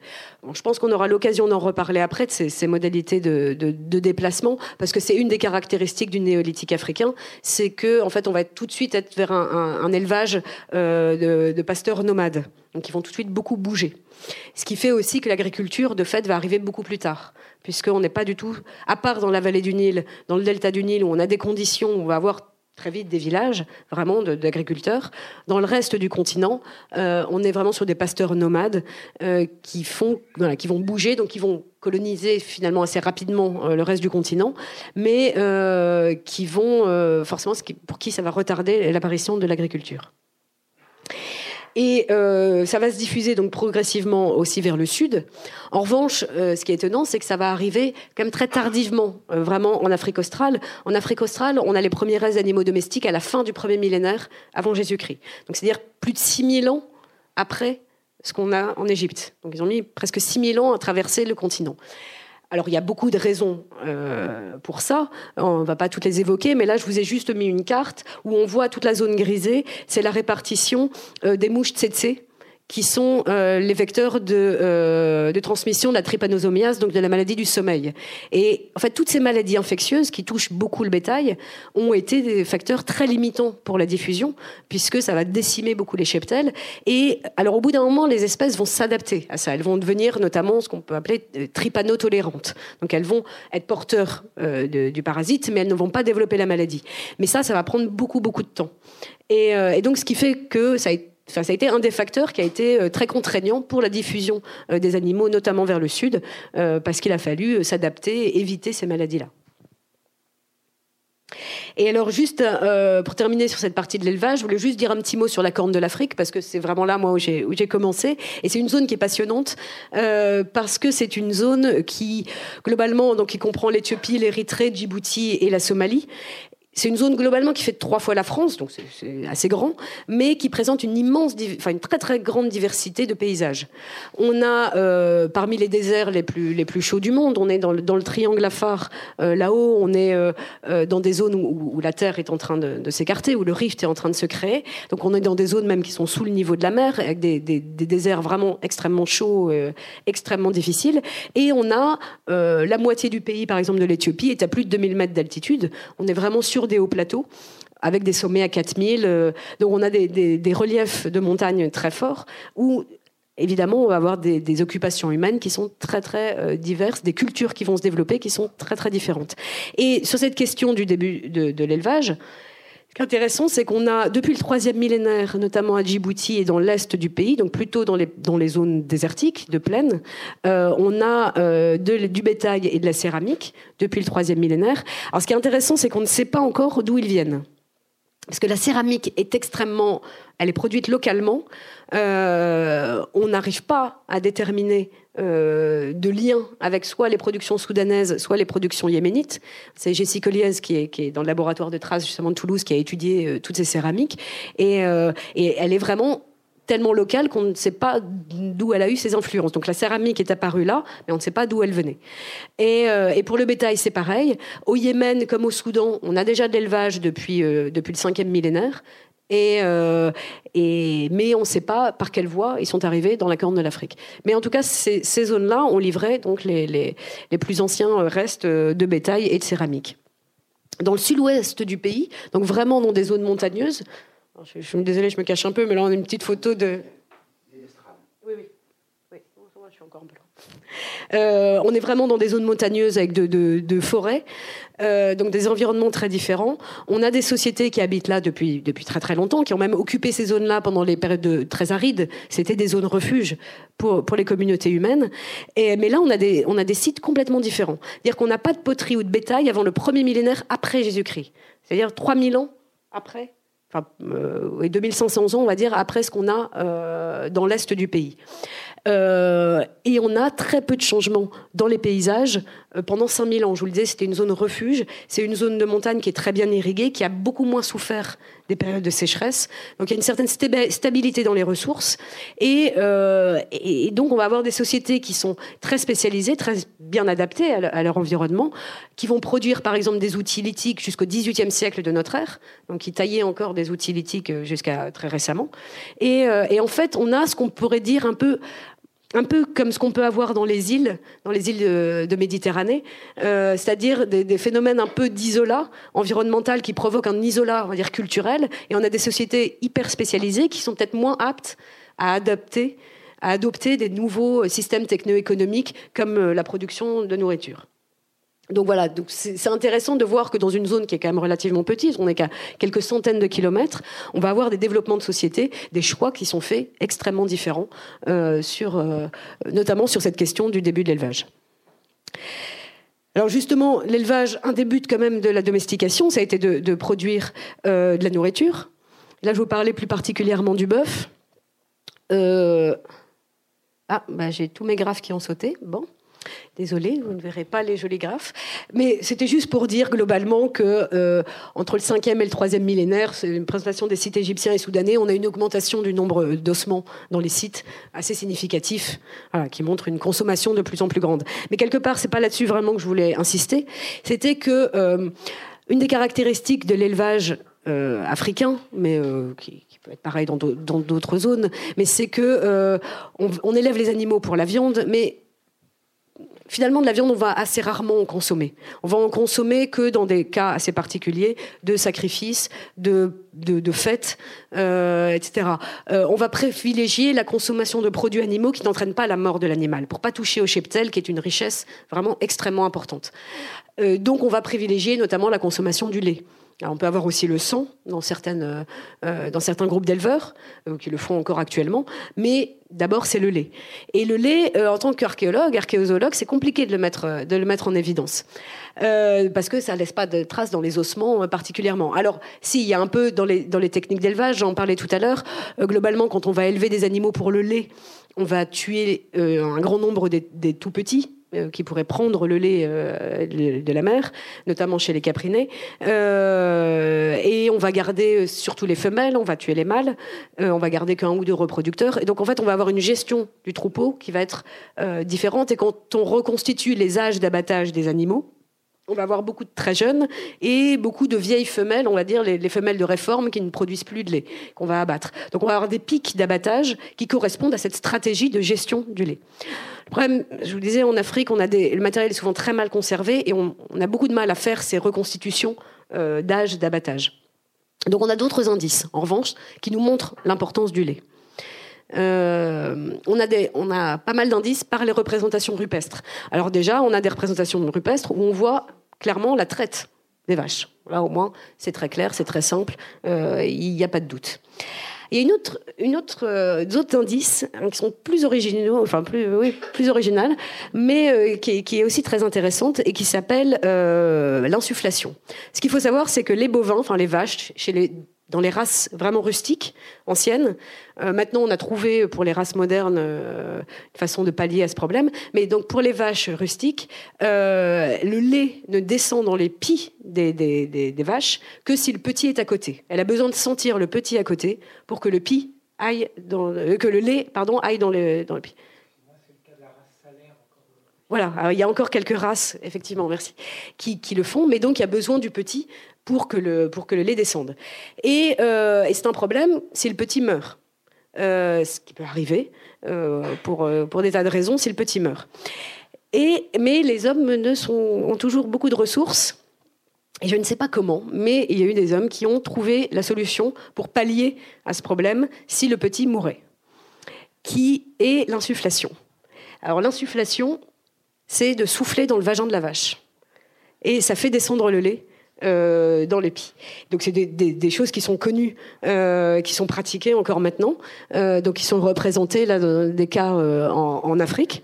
je pense qu'on aura l'occasion d'en reparler après de ces, modalités de, déplacement, parce que c'est une des caractéristiques du néolithique africain, c'est que en fait, on va tout de suite être vers un, élevage de, de pasteurs nomades, donc ils vont tout de suite beaucoup bouger. Ce qui fait aussi que l'agriculture, de fait, va arriver beaucoup plus tard, puisqu'on n'est pas du tout, à part dans la vallée du Nil, dans le delta du Nil, où on a des conditions, où on va avoir très vite des villages, vraiment d'agriculteurs. Dans le reste du continent, euh, on est vraiment sur des pasteurs nomades euh, qui font, qui vont bouger, donc qui vont coloniser finalement assez rapidement euh, le reste du continent, mais qui vont forcément, pour qui ça va retarder l'apparition de l'agriculture. Et euh, ça va se diffuser donc progressivement aussi vers le sud. En revanche, euh, ce qui est étonnant, c'est que ça va arriver quand même très tardivement, euh, vraiment en Afrique australe. En Afrique australe, on a les premiers restes d'animaux domestiques à la fin du premier millénaire avant Jésus-Christ. Donc c'est-à-dire plus de 6000 ans après ce qu'on a en Égypte. Donc ils ont mis presque 6000 ans à traverser le continent. Alors il y a beaucoup de raisons euh, pour ça, on ne va pas toutes les évoquer, mais là je vous ai juste mis une carte où on voit toute la zone grisée, c'est la répartition euh, des mouches tsetse qui sont euh, les vecteurs de, euh, de, transmission de la trypanosomiase, donc de la maladie du sommeil. Et en fait, toutes ces maladies infectieuses qui touchent beaucoup le bétail ont été des facteurs très limitants pour la diffusion, puisque ça va décimer beaucoup les cheptels. Et alors, au bout d'un moment, les espèces vont s'adapter à ça. Elles vont devenir notamment ce qu'on peut appeler euh, trypanotolérantes. Donc, elles vont être porteurs du parasite, mais elles ne vont pas développer la maladie. Mais ça, ça va prendre beaucoup, beaucoup de temps. Et, et donc, ce qui fait que ça a été ça a été un des facteurs qui a été euh, très contraignant pour la diffusion euh, des animaux, notamment vers le sud, euh, parce qu'il a fallu s'adapter et éviter ces maladies-là. Et alors juste pour terminer sur cette partie de l'élevage, je voulais juste dire un petit mot sur la corne de l'Afrique parce que c'est vraiment là moi où j'ai commencé et c'est une zone qui est passionnante parce que c'est une zone qui globalement qui comprend l'Éthiopie, l'Érythrée, Djibouti et la Somalie c'est une zone globalement qui fait trois fois la France, donc c'est assez grand, mais qui présente une immense, enfin une très très grande diversité de paysages. On a euh, parmi les déserts les plus les plus chauds du monde, on est dans le, dans le triangle Afar, euh, là-haut, on est euh, dans des zones où, la terre est en train de, s'écarter, où le rift est en train de se créer. Donc on est dans des zones même qui sont sous le niveau de la mer, avec des, des, des déserts vraiment extrêmement chauds, extrêmement difficiles. Et on a la moitié du pays, par exemple de l'Éthiopie, est à plus de 2000 mètres d'altitude. On est vraiment sur des hauts plateaux avec des sommets à 4000. Euh, donc on a des, reliefs de montagne très forts où évidemment, on va avoir des, occupations humaines qui sont très très euh, diverses, des cultures qui vont se développer qui sont très très différentes. Et sur cette question du début de l'élevage, ce qui est intéressant, c'est qu'on a, depuis le troisième millénaire, notamment à Djibouti et dans l'est du pays, donc plutôt dans les, dans les zones désertiques, de plaine, euh, on a euh, du bétail et de la céramique depuis le troisième millénaire. Alors ce qui est intéressant, c'est qu'on ne sait pas encore d'où ils viennent. Parce que la céramique est extrêmement, elle est produite localement. Euh, on n'arrive pas à déterminer euh, de lien avec soit les productions soudanaises, soit les productions yéménites. C'est Jessie Colliez qui est, dans le laboratoire de traces justement de Toulouse qui a étudié euh, toutes ces céramiques et, elle est vraiment tellement locale qu'on ne sait pas d'où elle a eu ses influences. Donc la céramique est apparue là, mais on ne sait pas d'où elle venait. Et, et, pour le bétail, c'est pareil. Au Yémen comme au Soudan, on a déjà de l'élevage depuis, depuis le cinquième millénaire. Euh, et, mais on ne sait pas par quelle voie ils sont arrivés dans la Corne de l'Afrique. Mais en tout cas, ces, zones-là ont livré donc les, plus anciens restes de bétail et de céramique. Dans le sud-ouest du pays, donc vraiment dans des zones montagneuses, je, suis désolée, je me cache un peu, mais là on a une petite photo de. Oui, oui. oui je suis encore peu Euh, on est vraiment dans des zones montagneuses avec de, forêts, euh, donc des environnements très différents. On a des sociétés qui habitent là depuis, depuis très très longtemps, qui ont même occupé ces zones-là pendant les périodes très arides. C'était des zones refuges pour, pour les communautés humaines. Et, mais là, on a, des, on a des sites complètement différents. C'est-à-dire qu'on n'a pas de poterie ou de bétail avant le premier millénaire après Jésus-Christ. C'est-à-dire 3000 ans après enfin, euh, 2500 ans, on va dire, après ce qu'on a euh, dans l'est du pays. Euh, et on a très peu de changements dans les paysages pendant 5000 ans. Je vous le disais, c'était une zone refuge. C'est une zone de montagne qui est très bien irriguée, qui a beaucoup moins souffert des périodes de sécheresse. Donc il y a une certaine stabilité dans les ressources. Et, euh, et donc on va avoir des sociétés qui sont très spécialisées, très bien adaptées à, leur environnement, qui vont produire par exemple des outils lithiques jusqu'au XVIIIe siècle de notre ère, donc qui taillaient encore des outils lithiques euh, jusqu'à très récemment. Et, et en fait, on a ce qu'on pourrait dire un peu un peu comme ce qu'on peut avoir dans les îles, dans les îles de, Méditerranée, euh, c'est-à-dire des, phénomènes un peu d'isolat environnemental qui provoquent un isolat, on va dire culturel, et on a des sociétés hyper spécialisées qui sont peut-être moins aptes à adapter, à adopter des nouveaux systèmes techno-économiques comme euh, la production de nourriture. Donc voilà, c'est intéressant de voir que dans une zone qui est quand même relativement petite, on n'est qu'à quelques centaines de kilomètres, on va avoir des développements de société, des choix qui sont faits extrêmement différents, euh, euh, notamment sur cette question du début de l'élevage. Alors justement, l'élevage, un des buts quand même de la domestication, ça a été de, produire euh, de la nourriture. Là, je vous parlais plus particulièrement du bœuf. Ah, bah, j'ai tous mes graphes qui ont sauté. Bon. Désolée, vous ne verrez pas les jolis graphes. Mais c'était juste pour dire globalement que euh, entre le 5e et le 3e millénaire, c'est une présentation des sites égyptiens et soudanais, on a une augmentation du nombre d'ossements dans les sites assez significatif, qui montre une consommation de plus en plus grande. Mais quelque part, c'est pas là-dessus vraiment que je voulais insister. C'était que euh, une des caractéristiques de l'élevage euh, africain, mais qui, peut être pareil dans d'autres zones, mais c'est que on élève les animaux pour la viande, mais finalement, de la viande, on va assez rarement en consommer. On va en consommer que dans des cas assez particuliers de sacrifices, de, de, fêtes, euh, etc. Euh, on va privilégier la consommation de produits animaux qui n'entraînent pas la mort de l'animal, pour pas toucher au cheptel, qui est une richesse vraiment extrêmement importante. Euh, donc, on va privilégier notamment la consommation du lait on peut avoir aussi le sang dans, euh, euh, certains groupes d'éleveurs, euh, qui le font encore actuellement, mais d'abord c'est le lait. Et le lait, en tant qu'archéologue, archéozoologue, c'est compliqué de le mettre, en évidence, parce que ça ne laisse pas de traces dans les ossements particulièrement. Alors, s'il y a un peu dans les, techniques d'élevage, j'en parlais tout à l'heure, globalement, quand on va élever des animaux pour le lait, on va tuer un grand nombre des, tout petits, qui pourraient prendre le lait euh, de la mer, notamment chez les caprinés. Euh, et on va garder surtout les femelles, on va tuer les mâles, on va garder qu'un ou deux reproducteurs. Et donc en fait, on va avoir une gestion du troupeau qui va être différente. Et quand on reconstitue les âges d'abattage des animaux, on va avoir beaucoup de très jeunes et beaucoup de vieilles femelles, on va dire les, femelles de réforme qui ne produisent plus de lait, qu'on va abattre. Donc on va avoir des pics d'abattage qui correspondent à cette stratégie de gestion du lait. Le problème, je vous disais, en Afrique, le matériel est souvent très mal conservé et on, a beaucoup de mal à faire ces reconstitutions euh, d'âge d'abattage. Donc on a d'autres indices, en revanche, qui nous montrent l'importance du lait. Euh, on a pas mal d'indices par les représentations rupestres. Alors déjà, on a des représentations rupestres où on voit clairement la traite des vaches. Là, au moins, c'est très clair, c'est très simple, euh, il n'y a pas de doute. Il y a une autre, une autre, euh, d'autres indices hein, qui sont plus originaux, enfin plus, oui, plus originales, mais euh, qui, qui, est aussi très intéressante et qui s'appelle l'insufflation. Ce qu'il faut savoir, c'est que les bovins, enfin les vaches, chez les dans les races vraiment rustiques, anciennes. Euh, maintenant, on a trouvé pour les races modernes euh, une façon de pallier à ce problème. Mais donc, pour les vaches rustiques, euh, le lait ne descend dans les pies des, des, des, vaches que si le petit est à côté. Elle a besoin de sentir le petit à côté pour que le pie aille dans, que le lait, pardon, aille dans le dans le pie. Voilà, il y a encore quelques races, effectivement, merci, qui, qui, le font, mais donc il y a besoin du petit pour que le, pour que le lait descende. Et, euh, c'est un problème si le petit meurt. Euh, ce qui peut arriver euh, pour, pour des tas de raisons si le petit meurt. Et, mais les hommes ne sont, ont toujours beaucoup de ressources. Et je ne sais pas comment, mais il y a eu des hommes qui ont trouvé la solution pour pallier à ce problème si le petit mourait, qui est l'insufflation. Alors l'insufflation, c'est de souffler dans le vagin de la vache. Et ça fait descendre le lait euh, dans l'épi. Donc c'est des, choses qui sont connues, euh, qui sont pratiquées encore maintenant, euh, donc qui sont représentées là dans des cas en, Afrique.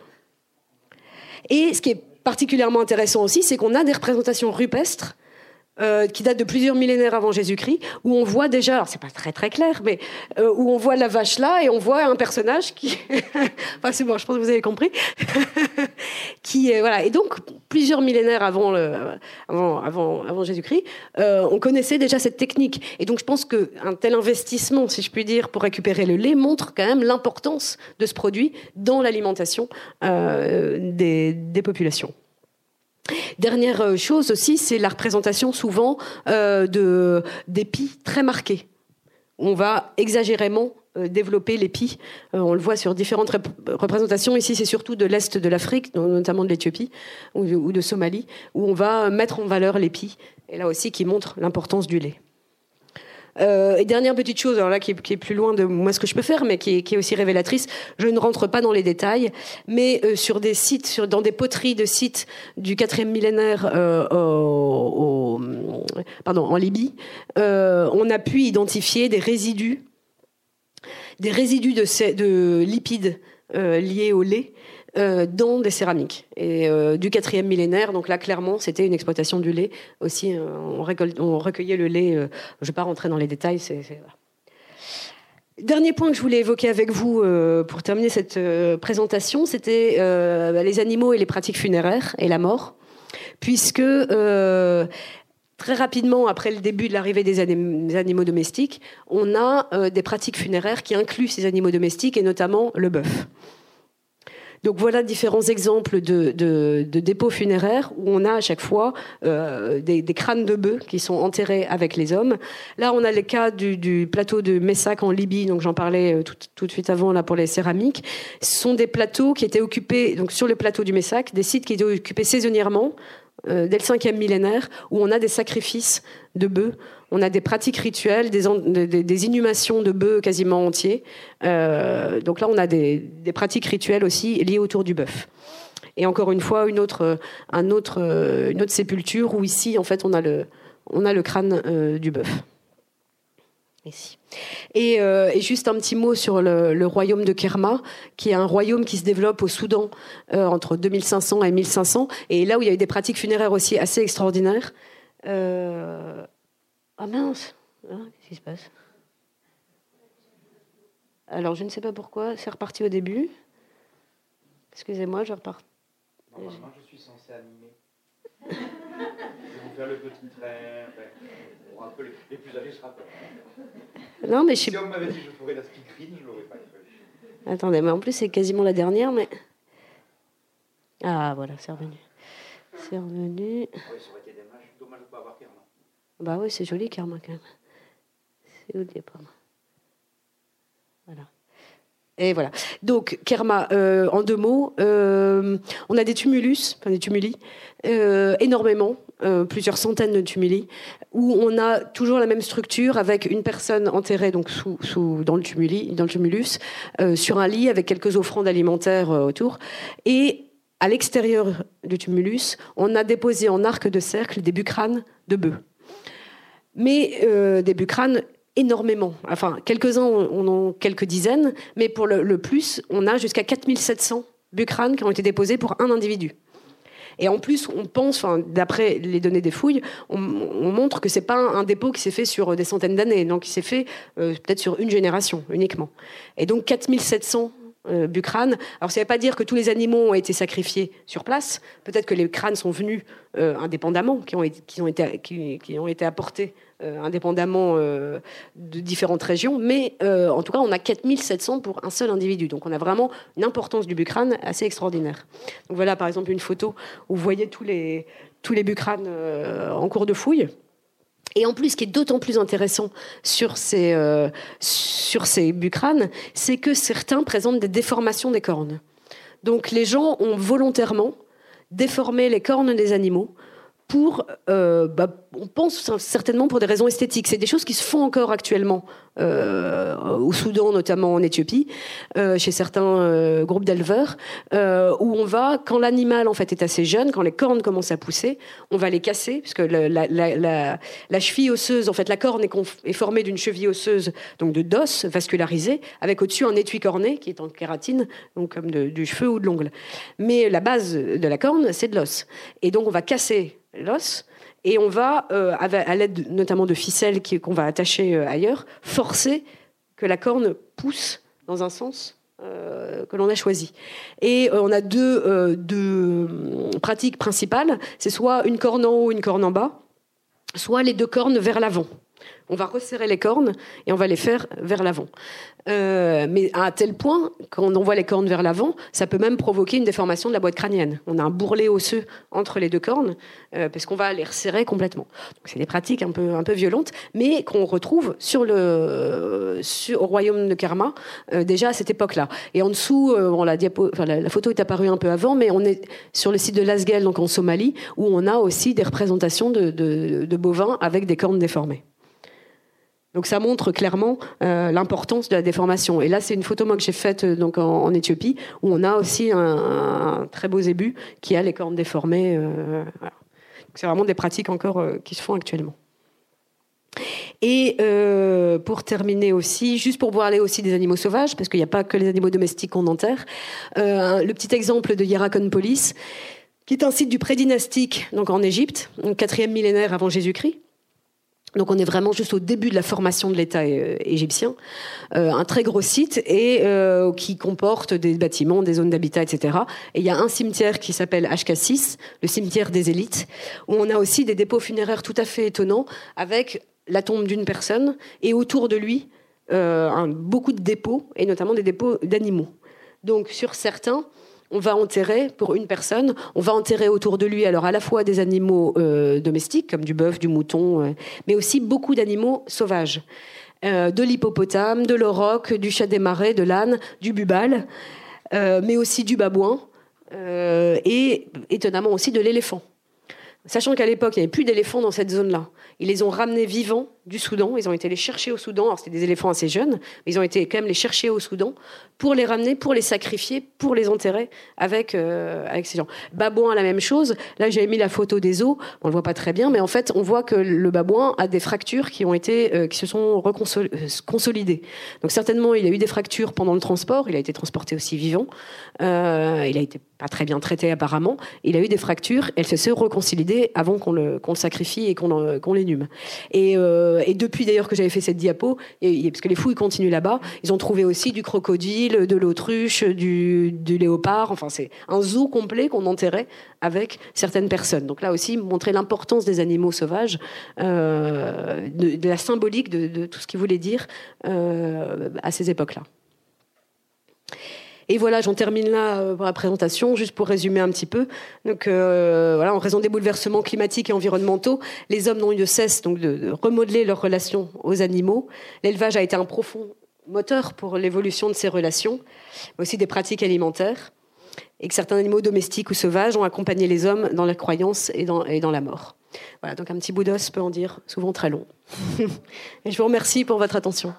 Et ce qui est particulièrement intéressant aussi, c'est qu'on a des représentations rupestres euh, qui date de plusieurs millénaires avant Jésus-Christ, où on voit déjà, alors c'est pas très très clair, mais euh, où on voit la vache là et on voit un personnage qui, enfin c'est bon, je pense que vous avez compris, qui est voilà. Et donc plusieurs millénaires avant le, avant avant, avant Jésus-Christ, euh, on connaissait déjà cette technique. Et donc je pense que un tel investissement, si je puis dire, pour récupérer le lait, montre quand même l'importance de ce produit dans l'alimentation des, des populations. Dernière euh, chose aussi, c'est la représentation souvent euh, de d'épis très marqués. On va exagérément euh, développer l'épi. on le voit sur différentes représentations. Ici, c'est surtout de l'Est de l'Afrique, notamment de l'Éthiopie ou, de Somalie, où on va mettre en valeur l'épi. Et là aussi, qui montre l'importance du lait. Euh, et dernière petite chose, alors là qui est, plus loin de moi ce que je peux faire, mais qui est, aussi révélatrice. Je ne rentre pas dans les détails, mais euh, sur des sites, dans des poteries de sites du quatrième millénaire euh, pardon, en Libye, on a pu identifier des résidus, des résidus de lipides liés au lait euh, dans des céramiques. Et euh, du quatrième millénaire, donc là clairement, c'était une exploitation du lait. Aussi, euh, on, recueillait le lait. je ne vais pas rentrer dans les détails. Dernier point que je voulais évoquer avec vous pour terminer cette présentation, c'était bah, les animaux et les pratiques funéraires et la mort, puisque très rapidement après le début de l'arrivée des, animaux domestiques, on a des pratiques funéraires qui incluent ces animaux domestiques et notamment le bœuf. Donc voilà différents exemples de, dépôts funéraires où on a à chaque fois euh, des, crânes de bœufs qui sont enterrés avec les hommes. Là, on a le cas du, plateau de Messac en Libye, donc j'en parlais euh, tout, de suite avant là pour les céramiques. Ce sont des plateaux qui étaient occupés, donc sur le plateau du Messac, des sites qui étaient occupés saisonnièrement euh, dès le 5e millénaire, où on a des sacrifices de bœufs, on a des pratiques rituelles, des, inhumations de bœufs quasiment entiers. Euh, donc là, on a des, pratiques rituelles aussi liées autour du bœuf. Et encore une fois, une autre, un autre, une autre sépulture où ici, en fait, on a le, on a le crâne euh, du bœuf. Euh, et, juste un petit mot sur le, royaume de Kerma, qui est un royaume qui se développe au Soudan euh, entre 2500 et 1500, et là où il y a eu des pratiques funéraires aussi assez extraordinaires. Ah mince, hein, qu'est-ce qui se passe? Alors je ne sais pas pourquoi, c'est reparti au début. Excusez-moi, je repars. Normalement, je suis censé animer. je vais vous faire le petit train. Pour un peu les, les plus âgés se rappellent. Non, mais je sais Si on m'avait dit que je ferais la speakerine, je l'aurais pas fait. Attendez, mais en plus, c'est quasiment la dernière, mais. Ah, voilà, c'est revenu. C'est revenu. Oui, ça aurait été dommage, dommage de ne pas avoir Kerma. Bah oui, c'est joli, Kerma, quand même. C'est où le départ. Et voilà. Donc, Kerma, euh, en deux mots, euh, on a des tumulus, enfin des tumuli, euh, énormément, plusieurs centaines de tumuli, où on a toujours la même structure avec une personne enterrée donc sous, sous dans le tumuli, dans le tumulus, sur un lit avec quelques offrandes alimentaires autour, et à l'extérieur du tumulus, on a déposé en arc de cercle des bucranes de bœufs. Mais des bucranes énormément. Enfin, quelques-uns, on en quelques dizaines, mais pour le, plus, on a jusqu'à 4700 bucranes qui ont été déposés pour un individu. Et en plus, on pense, enfin, d'après les données des fouilles, on, montre que c'est pas un, dépôt qui s'est fait sur des centaines d'années, donc qui s'est fait euh, peut-être sur une génération uniquement. Et donc 4700 euh, bucranes. Alors ça ne veut pas dire que tous les animaux ont été sacrifiés sur place. Peut-être que les crânes sont venus euh, indépendamment, qui ont été, qui ont été, apportés indépendamment euh, de différentes régions, mais euh, en tout cas, on a 4700 pour un seul individu. Donc on a vraiment une importance du bucrane assez extraordinaire. Donc voilà, par exemple, une photo où vous voyez tous les, tous les bucranes en cours de fouille. Et en plus, ce qui est d'autant plus intéressant sur ces, sur ces bucranes, c'est que certains présentent des déformations des cornes. Donc les gens ont volontairement déformé les cornes des animaux pour, euh, bah, on pense certainement pour des raisons esthétiques. C'est des choses qui se font encore actuellement euh, au Soudan, notamment en Éthiopie, euh, chez certains euh, groupes d'éleveurs, euh, où on va, quand l'animal en fait est assez jeune, quand les cornes commencent à pousser, on va les casser, puisque la, la, la, la cheville osseuse, en fait, la corne est, formée d'une cheville osseuse, donc de d'os vascularisé, avec au-dessus un étui corné qui est en kératine, donc comme du cheveu ou de l'ongle. Mais la base de la corne, c'est de l'os, et donc on va casser l'os et on va, euh, à l'aide notamment de ficelles qu'on va attacher euh, ailleurs, forcer que la corne pousse dans un sens euh, que l'on a choisi. Et on a deux, deux pratiques principales, c'est soit une corne en haut, une corne en bas, soit les deux cornes vers l'avant. On va resserrer les cornes et on va les faire vers l'avant. Euh, mais à tel point, quand on envoie les cornes vers l'avant, ça peut même provoquer une déformation de la boîte crânienne. On a un bourrelet osseux entre les deux cornes, euh, parce qu'on va les resserrer complètement. C'est des pratiques un peu, un peu violentes, mais qu'on retrouve sur le, au royaume de Karma, euh, déjà à cette époque-là. Et en dessous, bon, la, photo est apparue un peu avant, mais on est sur le site de Lasgel, donc en Somalie, où on a aussi des représentations de bovins avec des cornes déformées. Donc ça montre clairement euh, l'importance de la déformation. Et là, c'est une photo moi que j'ai faite euh, donc en, Éthiopie où on a aussi un, très beau zébu qui a les cornes déformées. Euh. C'est vraiment des pratiques encore qui se font actuellement. Et pour terminer aussi, juste pour parler aussi des animaux sauvages, parce qu'il n'y a pas que les animaux domestiques qu'on enterre, le petit exemple de Hierakonpolis, qui est un site du prédynastique donc en Égypte, quatrième millénaire avant Jésus-Christ, donc on est vraiment juste au début de la formation de l'État euh, égyptien. Euh, un très gros site euh, qui comporte des bâtiments, des zones d'habitat, etc. Et il y a un cimetière qui s'appelle HK6, le cimetière des élites, où on a aussi des dépôts funéraires tout à fait étonnants avec la tombe d'une personne et autour de lui beaucoup de dépôts et notamment des dépôts d'animaux. Donc sur certains, on va enterrer pour une personne, on va enterrer autour de lui alors à la fois des animaux euh, domestiques comme du bœuf, du mouton, euh, mais aussi beaucoup d'animaux sauvages. Euh, de l'hippopotame, de l'auroch, du chat des marais, de l'âne, du bubal, mais aussi du babouin et étonnamment aussi de l'éléphant. Sachant qu'à l'époque, il n'y avait plus d'éléphants dans cette zone-là. Ils les ont ramenés vivants du Soudan. Ils ont été les chercher au Soudan. Alors, c'était des éléphants assez jeunes, mais ils ont été quand même les chercher au Soudan pour les ramener, pour les sacrifier, pour les enterrer avec, euh, avec ces gens. Babouin, la même chose. Là, j'avais mis la photo des os. On le voit pas très bien, mais en fait, on voit que le babouin a des fractures qui ont été, euh, qui se sont consolidées. Donc, certainement, il a eu des fractures pendant le transport. Il a été transporté aussi vivant. Euh, il a été pas très bien traité apparemment. Il a eu des fractures. Elles se sont reconsolidées avant qu'on le, qu'on le sacrifie et qu'on qu l'énume. Et, euh, et depuis d'ailleurs que j'avais fait cette diapo, parce que les fouilles continuent là-bas, ils ont trouvé aussi du crocodile, de l'autruche, du, léopard. Enfin, c'est un zoo complet qu'on enterrait avec certaines personnes. Donc là aussi, montrer l'importance des animaux sauvages, euh, de, de, la symbolique de, de, tout ce qu'ils voulaient dire euh, à ces époques-là. Et voilà, j'en termine là euh, pour la présentation, juste pour résumer un petit peu. Donc euh, voilà, en raison des bouleversements climatiques et environnementaux, les hommes n'ont eu de cesse donc de, de remodeler leurs relations aux animaux. L'élevage a été un profond moteur pour l'évolution de ces relations, mais aussi des pratiques alimentaires, et que certains animaux domestiques ou sauvages ont accompagné les hommes dans la croyance et dans, et dans la mort. Voilà, donc un petit bout d'os peut en dire souvent très long. et je vous remercie pour votre attention.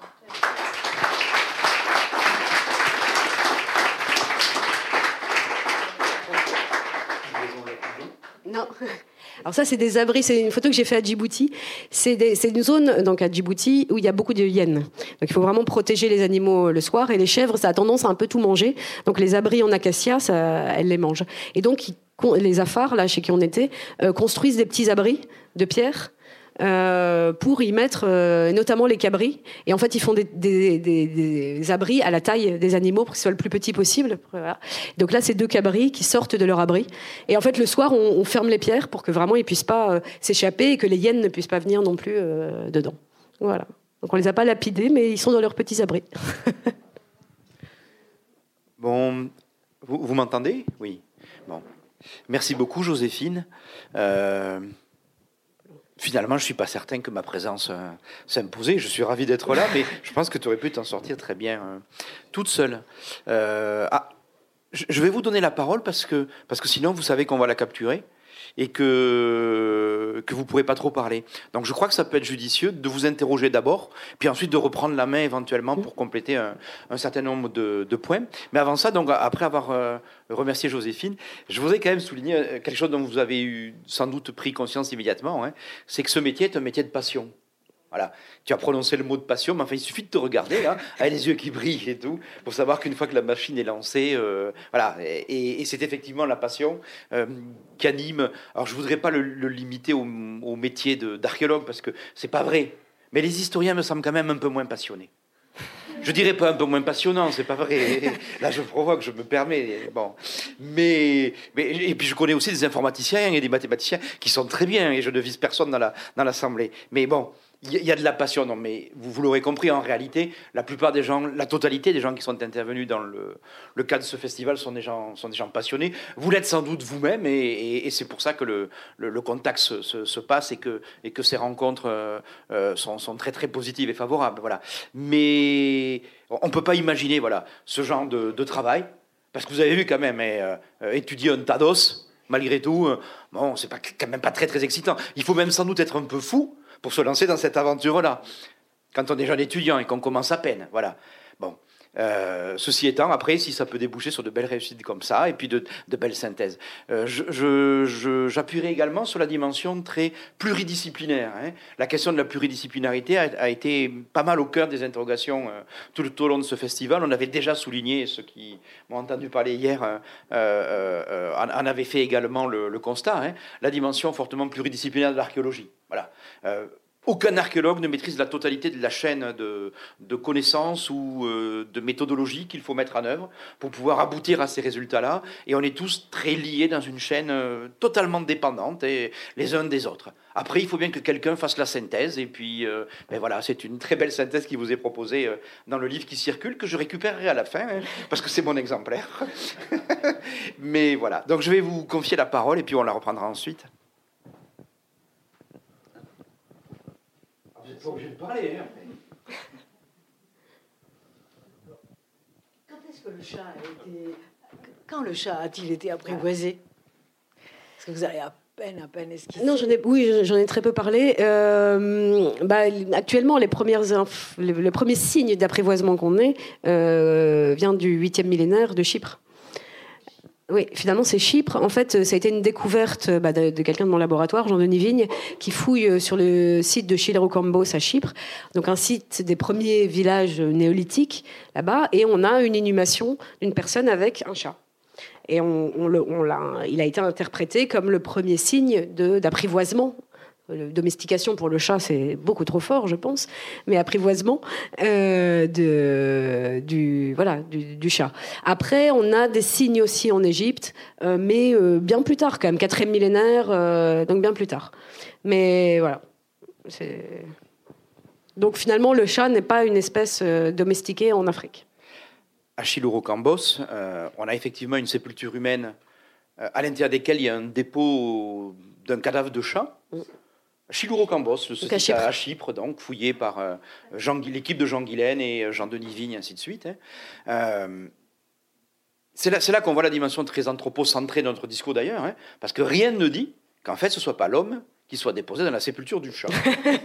Alors ça, c'est des abris. C'est une photo que j'ai fait à Djibouti. C'est une zone donc à Djibouti où il y a beaucoup de hyènes. Donc il faut vraiment protéger les animaux le soir. Et les chèvres, ça a tendance à un peu tout manger. Donc les abris en acacia, ça, elles les mangent. Et donc les afars, là chez qui on était, euh, construisent des petits abris de pierre euh, pour y mettre euh, notamment les cabris. Et en fait, ils font des, abris à la taille des animaux pour que ce soit le plus petit possible. Donc là, c'est deux cabris qui sortent de leur abri. Et en fait, le soir, on, ferme les pierres pour que vraiment ils puissent pas euh, s'échapper et que les hyènes ne puissent pas venir non plus dedans. Voilà. Donc on les a pas lapidés, mais ils sont dans leurs petits abris. bon, vous, vous m'entendez? Oui. Bon. Merci beaucoup, Joséphine. Finalement, je ne suis pas certain que ma présence euh, s'imposait. Je suis ravi d'être là, mais je pense que tu aurais pu t'en sortir très bien euh, toute seule. Euh, ah, je vais vous donner la parole parce que, parce que sinon, vous savez qu'on va la capturer. Et que, que vous ne pourrez pas trop parler. Donc je crois que ça peut être judicieux de vous interroger d'abord, puis ensuite de reprendre la main éventuellement pour compléter un, certain nombre de, points. Mais avant ça, donc après avoir euh, remercié Joséphine, je voudrais quand même souligner euh, quelque chose dont vous avez eu sans doute pris conscience immédiatement, hein. c'est que ce métier est un métier de passion. Voilà. Tu as prononcé le mot de passion, mais enfin, il suffit de te regarder, là, avec les yeux qui brillent et tout, pour savoir qu'une fois que la machine est lancée, euh, voilà. Et, c'est effectivement la passion euh, qui anime. Alors, je voudrais pas le, limiter au, métier d'archéologue, parce que c'est pas vrai. Mais les historiens me semblent quand même un peu moins passionnés. Je dirais pas un peu moins passionnant, c'est pas vrai. Là, je provoque, je me permets. Bon, mais, mais et puis je connais aussi des informaticiens et des mathématiciens qui sont très bien, et je ne vise personne dans la dans l'assemblée. Mais bon, il y a de la passion, non, mais vous, vous l'aurez compris, en réalité, la plupart des gens, la totalité des gens qui sont intervenus dans le, cadre de ce festival sont des gens, passionnés. Vous l'êtes sans doute vous-même, et, c'est pour ça que le, contact se, se, passe et que, et ces rencontres euh, euh, sont, très très positives et favorables. Voilà. Mais on ne peut pas imaginer ce genre de, travail, parce que vous avez vu quand même, euh, étudier un TADOS, malgré tout, bon, c'est quand même pas très très excitant. Il faut même sans doute être un peu fou pour se lancer dans cette aventure-là. Quand on est jeune étudiant et qu'on commence à peine, voilà. Euh, ceci étant, après, si ça peut déboucher sur de belles réussites comme ça, et puis de, belles synthèses. Euh, j'appuierai également sur la dimension très pluridisciplinaire. Hein. La question de la pluridisciplinarité a, été pas mal au cœur des interrogations euh, tout, au long de ce festival. On avait déjà souligné, ceux qui m'ont entendu parler hier en, avaient fait également le, constat, hein. la dimension fortement pluridisciplinaire de l'archéologie. Voilà aucun archéologue ne maîtrise la totalité de la chaîne de, connaissances ou euh, de méthodologies qu'il faut mettre en œuvre pour pouvoir aboutir à ces résultats-là. Et on est tous très liés dans une chaîne euh, totalement dépendante et les uns des autres. Après, il faut bien que quelqu'un fasse la synthèse. Et puis, euh, ben voilà, c'est une très belle synthèse qui vous est proposée dans le livre qui circule, que je récupérerai à la fin, hein, parce que c'est mon exemplaire. Mais voilà. Donc, je vais vous confier la parole et puis on la reprendra ensuite. Pas obligé de parler. Hein. Quand est-ce que le chat a été. Quand le chat a-t-il été apprivoisé? Est-ce que vous avez à peine, à peine esquissé? Non, j'en ai, oui, j'en ai très peu parlé. Euh, bah, actuellement, les, premières les, premiers signes d'apprivoisement qu'on ait euh, vient du 8e millénaire de Chypre. Oui, finalement, c'est Chypre. En fait, ça a été une découverte bah, de, quelqu'un de mon laboratoire, Jean-Denis Vigne, qui fouille euh, sur le site de Chilerocambos à Chypre, donc un site des premiers villages néolithiques là-bas, et on a une inhumation d'une personne avec un chat. Et on, on, il a été interprété comme le premier signe d'apprivoisement domestication pour le chat, c'est beaucoup trop fort, je pense, mais apprivoisement euh, de, du, voilà, du, chat. Après, on a des signes aussi en Égypte, euh, mais euh, bien plus tard, quand même, quatrième millénaire, donc bien plus tard. Mais voilà. Donc finalement, le chat n'est pas une espèce domestiquée en Afrique. À Chilurocambos, on a effectivement une sépulture humaine à l'intérieur desquelles il y a un dépôt d'un cadavre de chat. Mm. Chiluro-Cambos, le site à, Chypre, donc fouillé par euh, l'équipe de Jean Guilaine et euh, Jean-Denis Vigne, ainsi de suite. Hein. Euh, c'est là, là qu'on voit la dimension très anthropocentrée de notre discours d'ailleurs, hein, parce que rien ne dit qu'en fait ce soit pas l'homme qui soit déposé dans la sépulture du chat.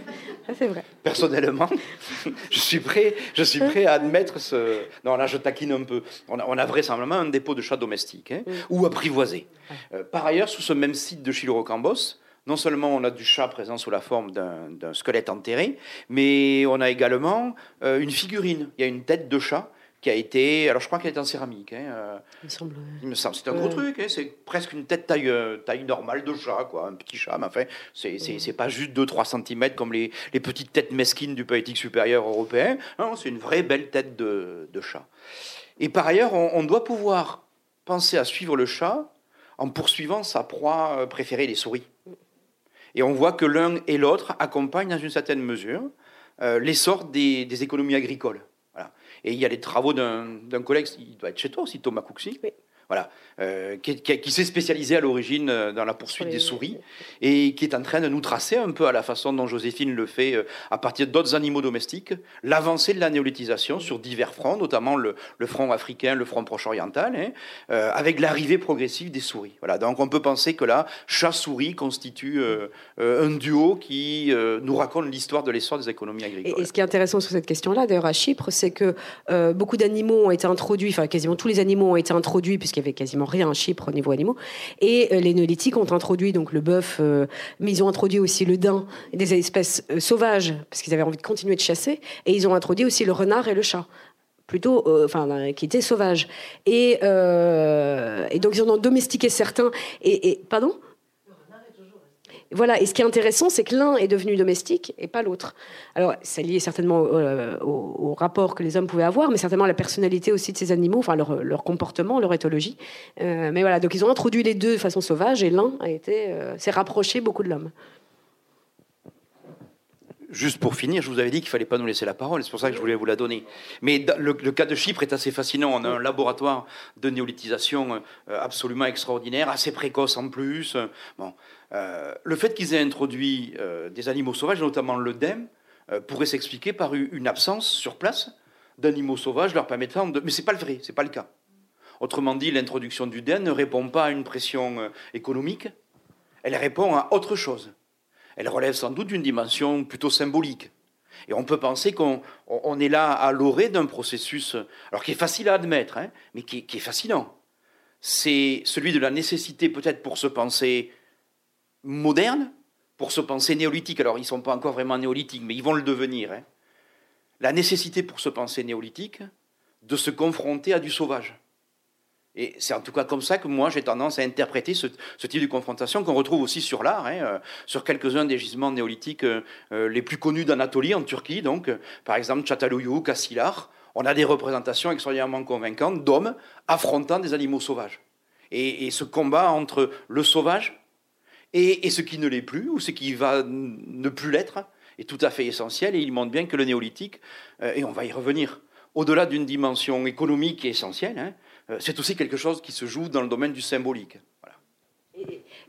c'est vrai. Personnellement, je suis prêt, je suis prêt à admettre ce. Non, là, je taquine un peu. On a, vraisemblablement un dépôt de chat domestique hein, ou apprivoisé. par ailleurs, sous ce même site de Chiluro-Cambos, non seulement on a du chat présent sous la forme d'un squelette enterré, mais on a également euh, une figurine. Il y a une tête de chat qui a été. Alors je crois qu'elle est en céramique. Hein, euh, il me semble. Il me semble. C'est un gros truc. Hein, c'est presque une tête taille, euh, taille normale de chat, quoi. Un petit chat, mais enfin, c'est pas juste 2-3 cm comme les, les, petites têtes mesquines du politique supérieur européen. Non, c'est une vraie belle tête de, de, chat. Et par ailleurs, on, on doit pouvoir penser à suivre le chat en poursuivant sa proie préférée, les souris. Et on voit que l'un et l'autre accompagnent dans une certaine mesure euh, l'essor des, économies agricoles. Et il y a les travaux d'un collègue, il doit être chez toi aussi, Thomas Couxy, Voilà. Euh, qui, qui, s'est spécialisé à l'origine euh, dans la poursuite des souris et qui est en train de nous tracer un peu à la façon dont Joséphine le fait euh, à partir d'autres animaux domestiques, l'avancée de la néolithisation sur divers fronts, notamment le, front africain, le front proche-oriental, hein, avec l'arrivée progressive des souris. Voilà, donc on peut penser que là, chat-souris constitue un duo qui nous raconte l'histoire de l'essor des économies agricoles. Et, ce qui est intéressant sur cette question-là, d'ailleurs à Chypre, c'est que beaucoup d'animaux ont été introduits, enfin quasiment tous les animaux ont été introduits, puisqu'il y avait quasiment rien à Chypre au niveau animaux. Et euh, les néolithiques ont introduit donc le bœuf, euh, mais ils ont introduit aussi le daim, des espèces euh, sauvages, parce qu'ils avaient envie de continuer de chasser. Et ils ont introduit aussi le renard et le chat plutôt, enfin, qui étaient sauvages. Et, et, donc ils ont domestiqué certains. Et, et pardon? Voilà, et ce qui est intéressant, c'est que l'un est devenu domestique et pas l'autre. Alors, c'est lié certainement euh, au, rapport que les hommes pouvaient avoir, mais certainement à la personnalité aussi de ces animaux, enfin leur, comportement, leur éthologie. Euh, mais voilà, donc ils ont introduit les deux de façon sauvage et l'un a été, euh, s'est rapproché beaucoup de l'homme. Juste pour finir, je vous avais dit qu'il fallait pas nous laisser la parole, c'est pour ça que je voulais vous la donner. Mais le, cas de Chypre est assez fascinant. On a un laboratoire de néolithisation absolument extraordinaire, assez précoce en plus. Bon, euh, le fait qu'ils aient introduit euh, des animaux sauvages, notamment l'œdème, euh, pourrait s'expliquer par une absence sur place d'animaux sauvages leur permettant de... Mais ce n'est pas le vrai, ce n'est pas le cas. Autrement dit, l'introduction du DEN ne répond pas à une pression économique, elle répond à autre chose. Elle relève sans doute d'une dimension plutôt symbolique. Et on peut penser qu'on est là à l'orée d'un processus, alors qui est facile à admettre, hein, mais qui est fascinant. C'est celui de la nécessité peut-être pour se penser moderne pour se penser néolithique. Alors, ils ne sont pas encore vraiment néolithiques, mais ils vont le devenir. Hein. La nécessité pour se penser néolithique de se confronter à du sauvage. Et c'est en tout cas comme ça que moi j'ai tendance à interpréter ce, type de confrontation qu'on retrouve aussi sur l'art, hein, euh, sur quelques-uns des gisements néolithiques euh, euh, les plus connus d'Anatolie, en Turquie, donc par exemple Çatalhöyük, Kassilar. On a des représentations extraordinairement convaincantes d'hommes affrontant des animaux sauvages. et, ce combat entre le sauvage et, ce qui ne l'est plus, ou ce qui va ne plus l'être, est tout à fait essentiel. Et il montre bien que le néolithique, euh, et on va y revenir, au-delà d'une dimension économique essentielle, hein, euh, c'est aussi quelque chose qui se joue dans le domaine du symbolique.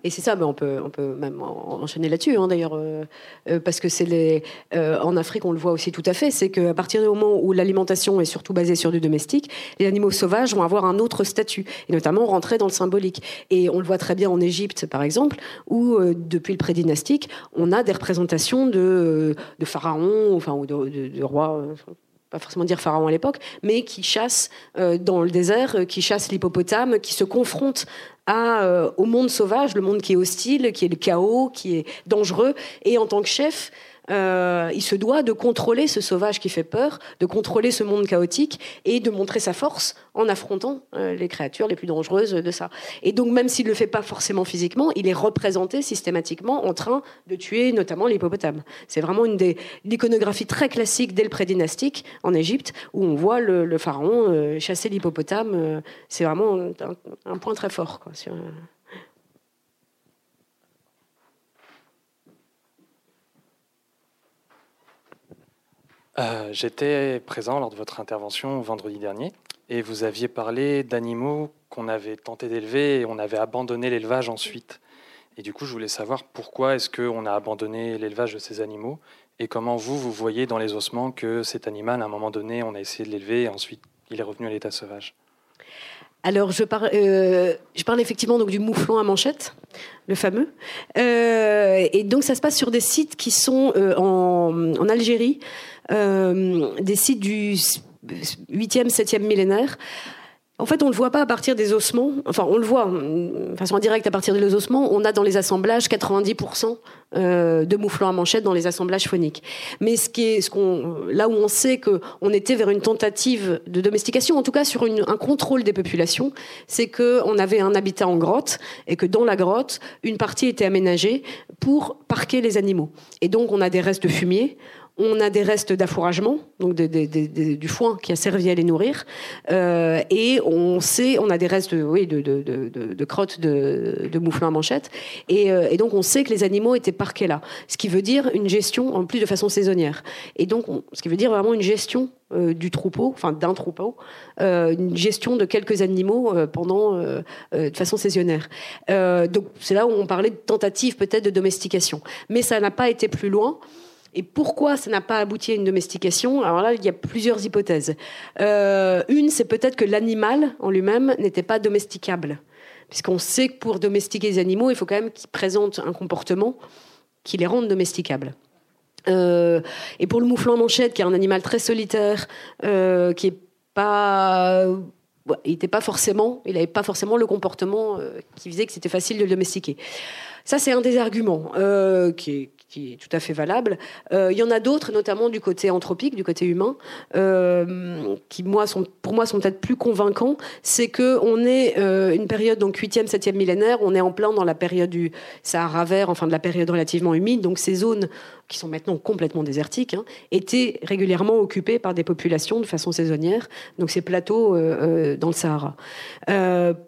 Et c'est ça, mais on peut, on peut même enchaîner là-dessus, hein, d'ailleurs, euh, euh, parce que c'est les, euh, en Afrique, on le voit aussi tout à fait, c'est qu'à partir du moment où l'alimentation est surtout basée sur du domestique, les animaux sauvages vont avoir un autre statut, et notamment rentrer dans le symbolique. Et on le voit très bien en Égypte, par exemple, où depuis le prédynastique, on a des représentations de, pharaons, enfin, ou de rois pas forcément dire pharaon à l'époque, mais qui chassent dans le désert, qui chassent l'hippopotame, qui se confrontent euh, au monde sauvage, le monde qui est hostile, qui est le chaos, qui est dangereux. Et en tant que chef, euh, il se doit de contrôler ce sauvage qui fait peur, de contrôler ce monde chaotique et de montrer sa force en affrontant euh, les créatures les plus dangereuses de ça. Et donc, même s'il ne le fait pas forcément physiquement, il est représenté systématiquement en train de tuer notamment l'hippopotame. C'est vraiment une des l'iconographie très classique dès le prédynastique en Égypte où on voit le, pharaon euh, chasser l'hippopotame. c'est vraiment un, point très fort. Quoi, Euh, j'étais présent lors de votre intervention vendredi dernier et vous aviez parlé d'animaux qu'on avait tenté d'élever et on avait abandonné l'élevage ensuite. Et du coup, je voulais savoir pourquoi est-ce qu'on a abandonné l'élevage de ces animaux et comment vous, vous voyez dans les ossements que cet animal, à un moment donné, on a essayé de l'élever et ensuite il est revenu à l'état sauvage. Alors, je parle, euh, parle effectivement donc du mouflon à manchette, le fameux. Euh, et donc, ça se passe sur des sites qui sont en, Algérie, des sites du 8e, 7e millénaire. En fait, on ne le voit pas à partir des ossements. Enfin, on le voit de façon indirecte à partir des ossements. On a dans les assemblages 90% euh, de mouflons à manchette dans les assemblages phoniques. Mais ce qui est, là où on sait qu'on était vers une tentative de domestication, en tout cas sur un contrôle des populations, c'est qu'on avait un habitat en grotte et que dans la grotte, une partie était aménagée pour parquer les animaux. Et donc, on a des restes fumiers on a des restes d'affouragement, donc du foin qui a servi à les nourrir, euh, et on sait, on a des restes, de crottes de, mouflons à manchette, euh, et, donc on sait que les animaux étaient parqués là, ce qui veut dire une gestion en plus de façon saisonnière, et donc ce qui veut dire vraiment une gestion euh, du troupeau, enfin d'un troupeau, une gestion de quelques animaux pendant de façon saisonnière. donc c'est là où on parlait de tentative peut-être de domestication, mais ça n'a pas été plus loin. Et pourquoi ça n'a pas abouti à une domestication? Alors là, il y a plusieurs hypothèses. Euh, une, c'est peut-être que l'animal en lui-même n'était pas domesticable. Puisqu'on sait que pour domestiquer les animaux, il faut quand même qu'ils présentent un comportement qui les rende domesticables. Euh, et pour le mouflon manchette, qui est un animal très solitaire, euh, qui il n'était pas n'avait pas forcément le comportement qui faisait que c'était facile de le domestiquer. Ça, c'est un des arguments qui est, qui est tout à fait valable. Euh, il y en a d'autres, notamment du côté anthropique, du côté humain, euh, qui moi sont, pour moi sont peut-être plus convaincants. C'est que on est euh, une période donc 8e, 7e millénaire, on est en plein dans la période du Sahara vert, enfin de la période relativement humide. Donc ces zones qui sont maintenant complètement désertiques, hein, étaient régulièrement occupées par des populations de façon saisonnière. Donc ces plateaux dans le Sahara.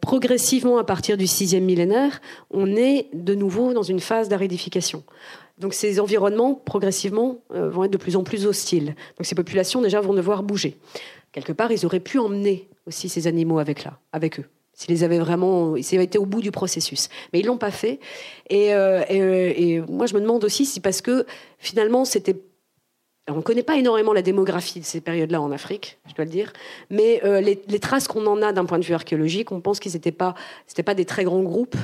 progressivement, à partir du 6e millénaire, on est de nouveau dans une phase d'aridification. Donc ces environnements, progressivement, euh, vont être de plus en plus hostiles. Donc ces populations, déjà, vont devoir bouger. Quelque part, ils auraient pu emmener aussi ces animaux avec, là, avec eux. S'ils avaient vraiment, été au bout du processus. Mais ils l'ont pas fait. Et, euh, euh, et, moi, je me demande aussi si parce que finalement, c'était on ne connaît pas énormément la démographie de ces périodes-là en Afrique, je dois le dire, mais les, les, traces qu'on en a d'un point de vue archéologique, on pense qu'ils n'étaient pas, pas des très grands groupes,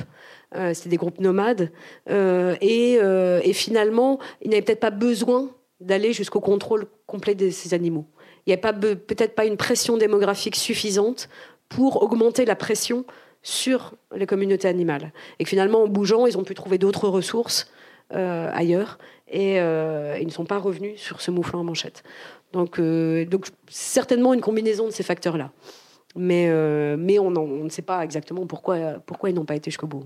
c'était des groupes nomades. Euh, euh, et, finalement, il n'avait peut-être pas besoin d'aller jusqu'au contrôle complet de ces animaux. Il n'y avait peut-être pas une pression démographique suffisante pour augmenter la pression sur les communautés animales. Et que finalement, en bougeant, ils ont pu trouver d'autres ressources ailleurs et ils ne sont pas revenus sur ce mouflon en manchette. Donc, certainement une combinaison de ces facteurs-là. Mais, on, ne sait pas exactement pourquoi, pourquoi ils n'ont pas été jusqu'au bout.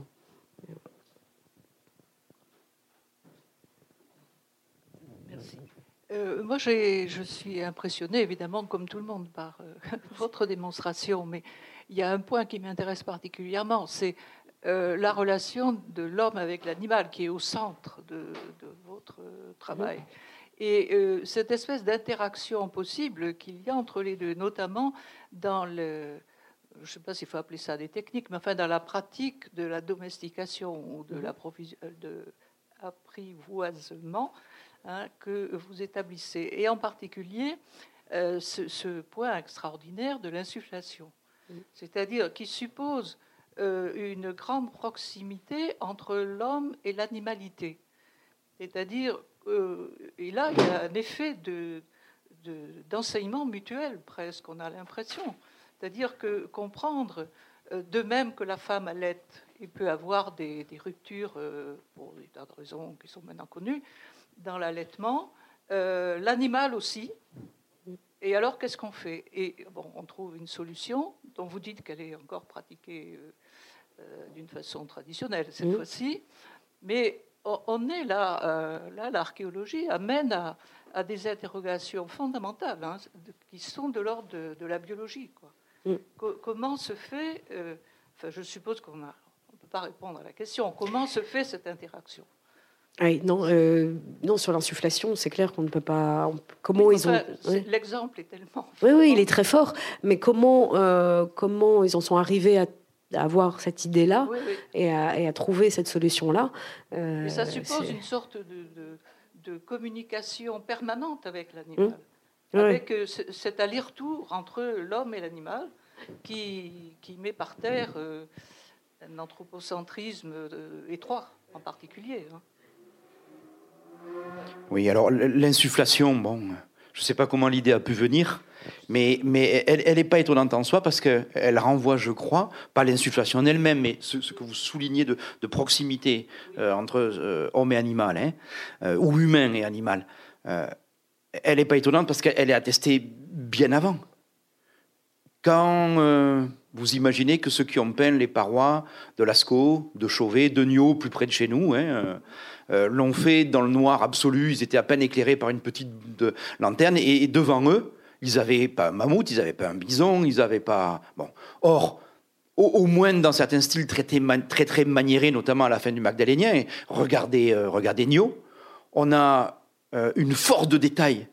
Euh, moi, je suis impressionnée, évidemment, comme tout le monde, par euh, votre démonstration, mais il y a un point qui m'intéresse particulièrement, c'est euh, la relation de l'homme avec l'animal, qui est au centre de, votre travail. Et cette espèce d'interaction possible qu'il y a entre les deux, notamment dans le, je ne sais pas s'il faut appeler ça des techniques, mais enfin dans la pratique de la domestication ou de l'apprivoisement Hein, que vous établissez, et en particulier euh, ce, point extraordinaire de l'insufflation, c'est-à-dire qui suppose euh, une grande proximité entre l'homme et l'animalité. C'est-à-dire, euh, et là, il y a un effet de, d'enseignement mutuel presque, on a l'impression. C'est-à-dire que comprendre, de même que la femme allait, il peut avoir des, des ruptures pour des tas de raisons qui sont maintenant connues, dans l'allaitement, euh, l'animal aussi. Et alors, qu'est-ce qu'on fait? Et bon, on trouve une solution dont vous dites qu'elle est encore pratiquée euh, euh, d'une façon traditionnelle cette fois-ci, mais on est là, là l'archéologie amène à, des interrogations fondamentales hein, qui sont de l'ordre de, la biologie. Quoi. comment se fait, enfin, je suppose qu'on ne peut pas répondre à la question, comment se fait cette interaction? Oui, non, euh, non, sur l'insufflation, c'est clair qu'on ne peut pas. Comment ils ont. L'exemple est tellement. Oui, oui, il est très fort. Mais comment, euh, comment ils en sont arrivés à, avoir cette idée-là Et, à, trouver cette solution-là euh, Ça suppose une sorte de, de, communication permanente avec l'animal, mmh. avec cet aller-retour entre l'homme et l'animal qui, qui met par terre un anthropocentrisme étroit en particulier. Hein. Oui, alors l'insufflation, bon, je ne sais pas comment l'idée a pu venir, mais, mais elle n'est pas étonnante en soi parce qu'elle renvoie, je crois, pas l'insufflation en elle-même, mais ce, que vous soulignez de, proximité euh, entre euh, homme et animal, hein, euh, ou humain et animal. elle n'est pas étonnante parce qu'elle est attestée bien avant quand vous imaginez que ceux qui ont peint les parois de Lascaux, de Chauvet, de Niaux, plus près de chez nous, hein, l'ont fait dans le noir absolu, ils étaient à peine éclairés par une petite lanterne, et, devant eux, ils n'avaient pas un mammouth, ils n'avaient pas un bison, ils n'avaient pas... Bon. Or, au, moins dans certains styles très, très, très maniérés, notamment à la fin du Magdalénien, regardez, regardez Niaux, on a une force de détail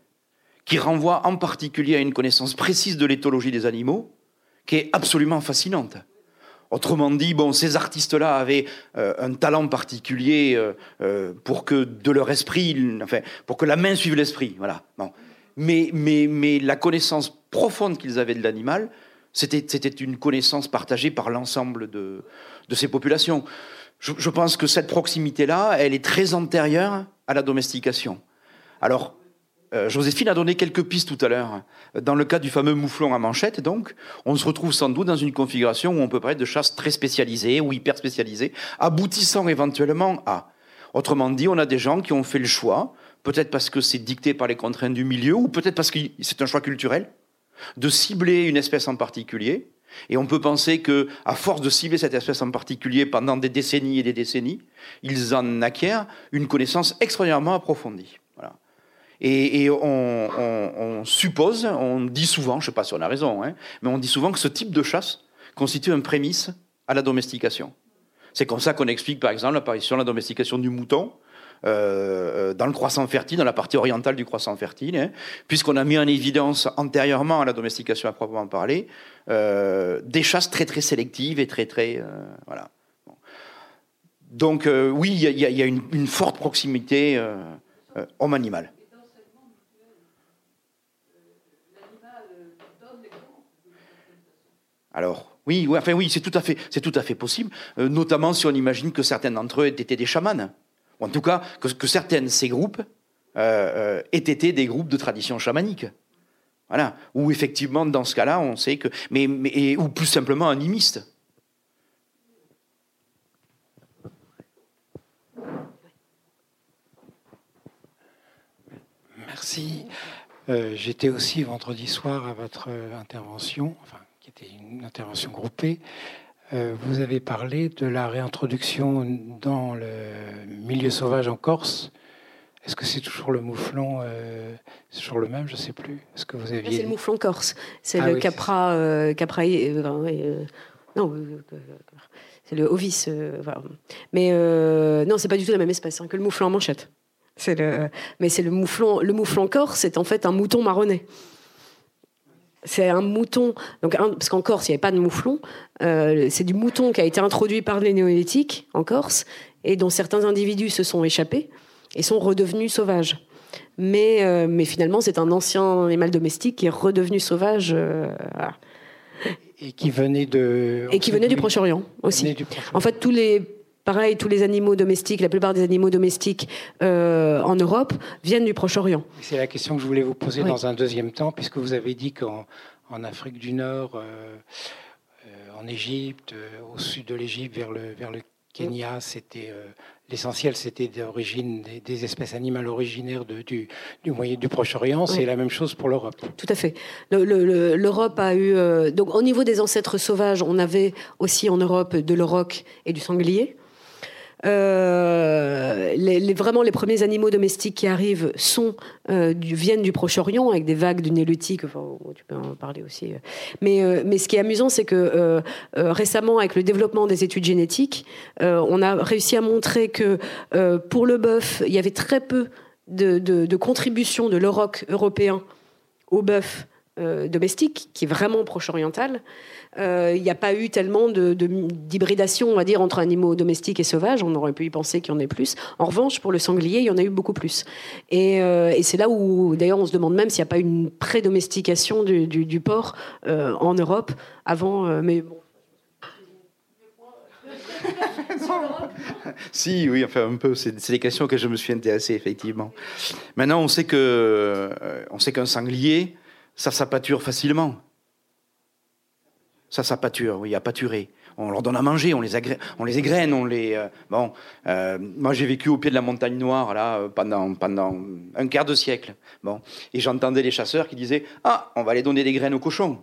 qui renvoie en particulier à une connaissance précise de l'éthologie des animaux, qui est absolument fascinante. Autrement dit, bon, ces artistes-là avaient euh, un talent particulier euh, euh, pour que de leur esprit, enfin, pour que la main suive l'esprit, voilà. Mais, mais, mais la connaissance profonde qu'ils avaient de l'animal, c'était, une connaissance partagée par l'ensemble de, ces populations. Je, je pense que cette proximité-là, elle est très antérieure à la domestication. Alors, Joséphine a donné quelques pistes tout à l'heure. Dans le cas du fameux mouflon à manchette, donc, on se retrouve sans doute dans une configuration où on peut parler de chasse très spécialisée ou hyper spécialisée, aboutissant éventuellement à. Autrement dit, on a des gens qui ont fait le choix, peut-être parce que c'est dicté par les contraintes du milieu, ou peut-être parce que c'est un choix culturel, de cibler une espèce en particulier. Et on peut penser que, à force de cibler cette espèce en particulier pendant des décennies et des décennies, ils en acquièrent une connaissance extraordinairement approfondie. Et, on, suppose, on dit souvent, je ne sais pas si on a raison, hein, mais on dit souvent que ce type de chasse constitue un prémisse à la domestication. C'est comme ça qu'on explique, par exemple, l'apparition de la domestication du mouton euh, dans le croissant fertile, dans la partie orientale du croissant fertile, hein, puisqu'on a mis en évidence antérieurement à la domestication à proprement parler euh, des chasses très très sélectives et très très euh, voilà. Donc oui, il y, a, une, une forte proximité homme-animal. Alors, oui, enfin oui, c'est tout à fait, possible, euh, notamment si on imagine que certains d'entre eux étaient des chamans, ou en tout cas que, certains de ces groupes euh, euh, aient été des groupes de tradition chamanique. Voilà, ou effectivement dans ce cas-là, on sait que, mais, ou plus simplement animiste. Merci. J'étais aussi vendredi soir à votre intervention, qui était une intervention groupée, euh, vous avez parlé de la réintroduction dans le milieu sauvage en Corse. Est-ce que c'est toujours le mouflon euh, C'est toujours le même? Je ne sais plus. Est-ce que vous aviez C'est le mouflon corse. C'est ah le capra, euh, capra non, c'est le ovis. Mais non, c'est pas du tout la même espèce hein, que le mouflon en manchette. C'est le, mais c'est le mouflon. Le mouflon corse, c'est en fait un mouton marronné. C'est un mouton, donc parce qu'en Corse, il n'y avait pas de mouflon. Euh, c'est du mouton qui a été introduit par les néolithiques en Corse et dont certains individus se sont échappés et sont redevenus sauvages. Mais, euh, mais finalement, c'est un ancien animal domestique qui est redevenu sauvage. Euh, et qui venait de. Et qui venait du Proche-Orient aussi. En fait, tous les Pareil, tous les animaux domestiques, la plupart des animaux domestiques euh, en Europe viennent du Proche-Orient. C'est la question que je voulais vous poser dans un deuxième temps, puisque vous avez dit qu'en Afrique du Nord, euh, euh, en Égypte, au sud de l'Égypte, vers le, vers le Kenya, c'était l'essentiel, c'était d'origine des, espèces animales originaires de, du, du moyen du Proche-Orient. C'est la même chose pour l'Europe. Tout à fait. L'Europe a eu donc au niveau des ancêtres sauvages, on avait aussi en Europe de l'auroch et du sanglier. Euh, les, vraiment, les premiers animaux domestiques qui arrivent sont, euh, viennent du Proche-Orient avec des vagues du Néolithique. Enfin, tu peux en parler aussi. Mais, euh, mais ce qui est amusant, c'est que récemment, avec le développement des études génétiques, on a réussi à montrer que pour le bœuf, il y avait très peu de, de, de contribution de l'auroch européen au bœuf domestique, qui est vraiment proche-oriental. Euh, il n'y a pas eu tellement d'hybridation, on va dire, entre animaux domestiques et sauvages. On aurait pu y penser qu'il y en ait plus. En revanche, pour le sanglier, il y en a eu beaucoup plus. Et, euh, c'est là où, d'ailleurs, on se demande même s'il n'y a pas une prédomestication du, du, porc euh, en Europe avant. mais bon. si, oui, enfin un peu. C'est des questions auxquelles je me suis intéressé, effectivement. Maintenant, on sait que, on sait qu'un sanglier, ça s'appâture facilement. Ça, ça pâture, oui, à pâturer. On leur donne à manger, on les, agré... on les égrène, on les. Euh, bon, euh, moi j'ai vécu au pied de la montagne noire là euh, pendant pendant un quart de siècle. Bon, et j'entendais les chasseurs qui disaient ah, on va aller donner des graines aux cochons.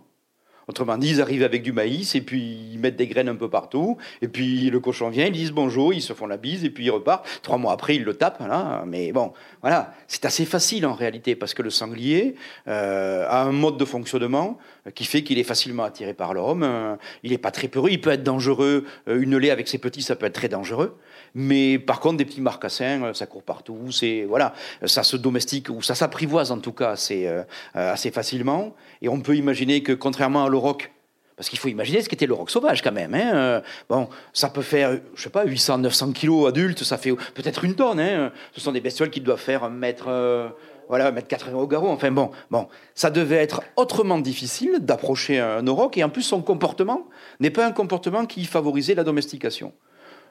Autrement dit, ils arrivent avec du maïs et puis ils mettent des graines un peu partout. Et puis le cochon vient, ils disent bonjour, ils se font la bise et puis ils repartent. Trois mois après, ils le tapent. Mais bon, voilà, c'est assez facile en réalité parce que le sanglier euh, a un mode de fonctionnement qui fait qu'il est facilement attiré par l'homme. Euh, il n'est pas très peureux, il peut être dangereux. Euh, une lait avec ses petits, ça peut être très dangereux. Mais par contre, des petits marcassins, ça court partout. C'est voilà, ça se domestique ou ça s'apprivoise en tout cas assez, assez facilement. Et on peut imaginer que contrairement à l'auroch, parce qu'il faut imaginer ce qu'était le sauvage quand même. Hein. Euh, bon, ça peut faire, je sais pas, 800, 900 kilos adultes, ça fait peut-être une tonne. Hein. Ce sont des bestioles qui doivent faire un mètre, euh, voilà, un mètre 80 au garrot. Enfin bon, bon, ça devait être autrement difficile d'approcher un auroch et en plus son comportement n'est pas un comportement qui favorisait la domestication.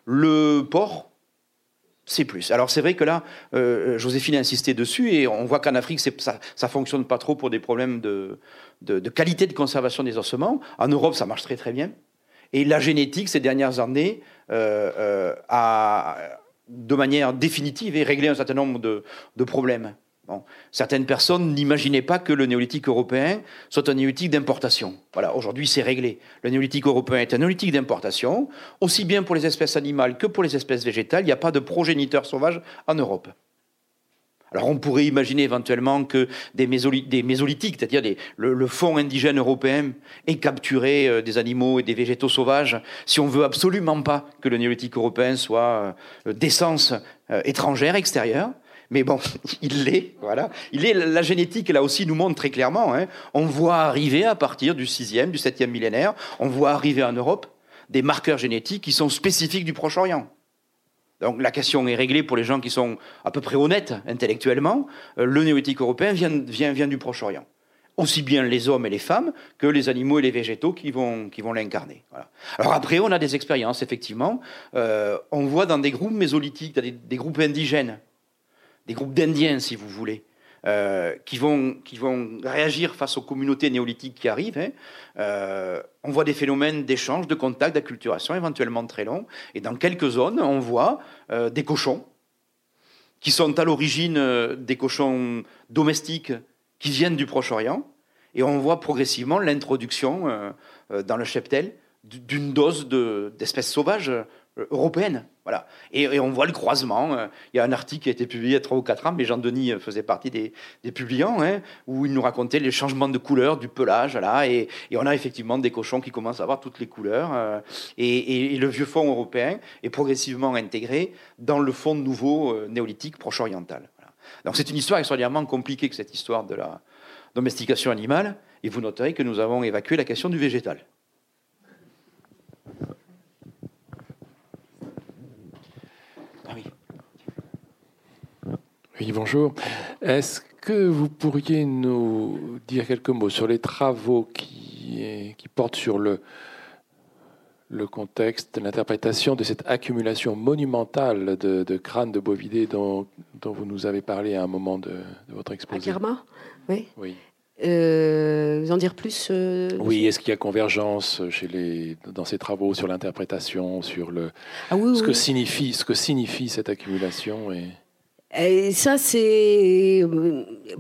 Le porc, c'est plus. Alors c'est vrai que là, euh, Joséphine a insisté dessus et on voit qu'en Afrique, ça, ça fonctionne pas trop pour des problèmes de, de, qualité de conservation des ossements. En Europe, ça marche très très bien. Et la génétique, ces dernières années, euh, euh, a, de manière définitive, réglé un certain nombre de, problèmes. Certaines personnes n'imaginaient pas que le néolithique européen soit un néolithique d'importation. Voilà, aujourd'hui c'est réglé. Le néolithique européen est un néolithique d'importation, aussi bien pour les espèces animales que pour les espèces végétales. Il n'y a pas de progéniteur sauvage en Europe. Alors on pourrait imaginer éventuellement que des, mésolithiques, c'est-à-dire le, le, fond indigène européen, ait capturé euh, des animaux et des végétaux sauvages, si on veut absolument pas que le néolithique européen soit euh, d'essence euh, étrangère, extérieure. Mais bon, il l'est, voilà. Il est, la génétique, là aussi, nous montre très clairement. Hein. on voit arriver à partir du 6e, du 7e millénaire, on voit arriver en Europe des marqueurs génétiques qui sont spécifiques du Proche-Orient. Donc la question est réglée pour les gens qui sont à peu près honnêtes intellectuellement. Euh, le néolithique européen vient, du Proche-Orient. Aussi bien les hommes et les femmes que les animaux et les végétaux qui vont, qui vont l'incarner. Alors après, on a des expériences, effectivement. Euh, on voit dans des groupes mésolithiques, des groupes indigènes, des groupes d'Indiens, si vous voulez, euh, qui, vont, réagir face aux communautés néolithiques qui arrivent. Hein. Euh, on voit des phénomènes d'échange, de contact, d'acculturation éventuellement très longs. Et dans quelques zones, on voit euh, des cochons qui sont à l'origine des cochons domestiques qui viennent du Proche-Orient. Et on voit progressivement l'introduction dans le cheptel d'une dose d'espèces sauvages européenne. Voilà. Et, on voit le croisement. Euh, il y a un article qui a été publié il y a 3 ou 4 ans, mais Jean-Denis euh, faisait partie des, publiants, hein, où il nous racontait les changements de couleur du pelage. Et, on a effectivement des cochons qui commencent à avoir toutes les couleurs. et, le vieux fond européen est progressivement intégré dans le fond nouveau néolithique proche-oriental. Donc c'est une histoire extraordinairement compliquée que cette histoire de la domestication animale. Et vous noterez que nous avons évacué la question du végétal. Oui, bonjour. Est-ce que vous pourriez nous dire quelques mots sur les travaux qui, qui portent sur le, le contexte, l'interprétation de cette accumulation monumentale de, crânes de bovidés dont, dont, vous nous avez parlé à un moment de, votre exposition À Kerma Oui. oui. Euh, vous en dire plus euh, Oui, est-ce qu'il y a convergence chez les, dans ces travaux sur l'interprétation, sur le, ah oui, ce, oui. Que signifie, ce que signifie cette accumulation et... Et ça, c'est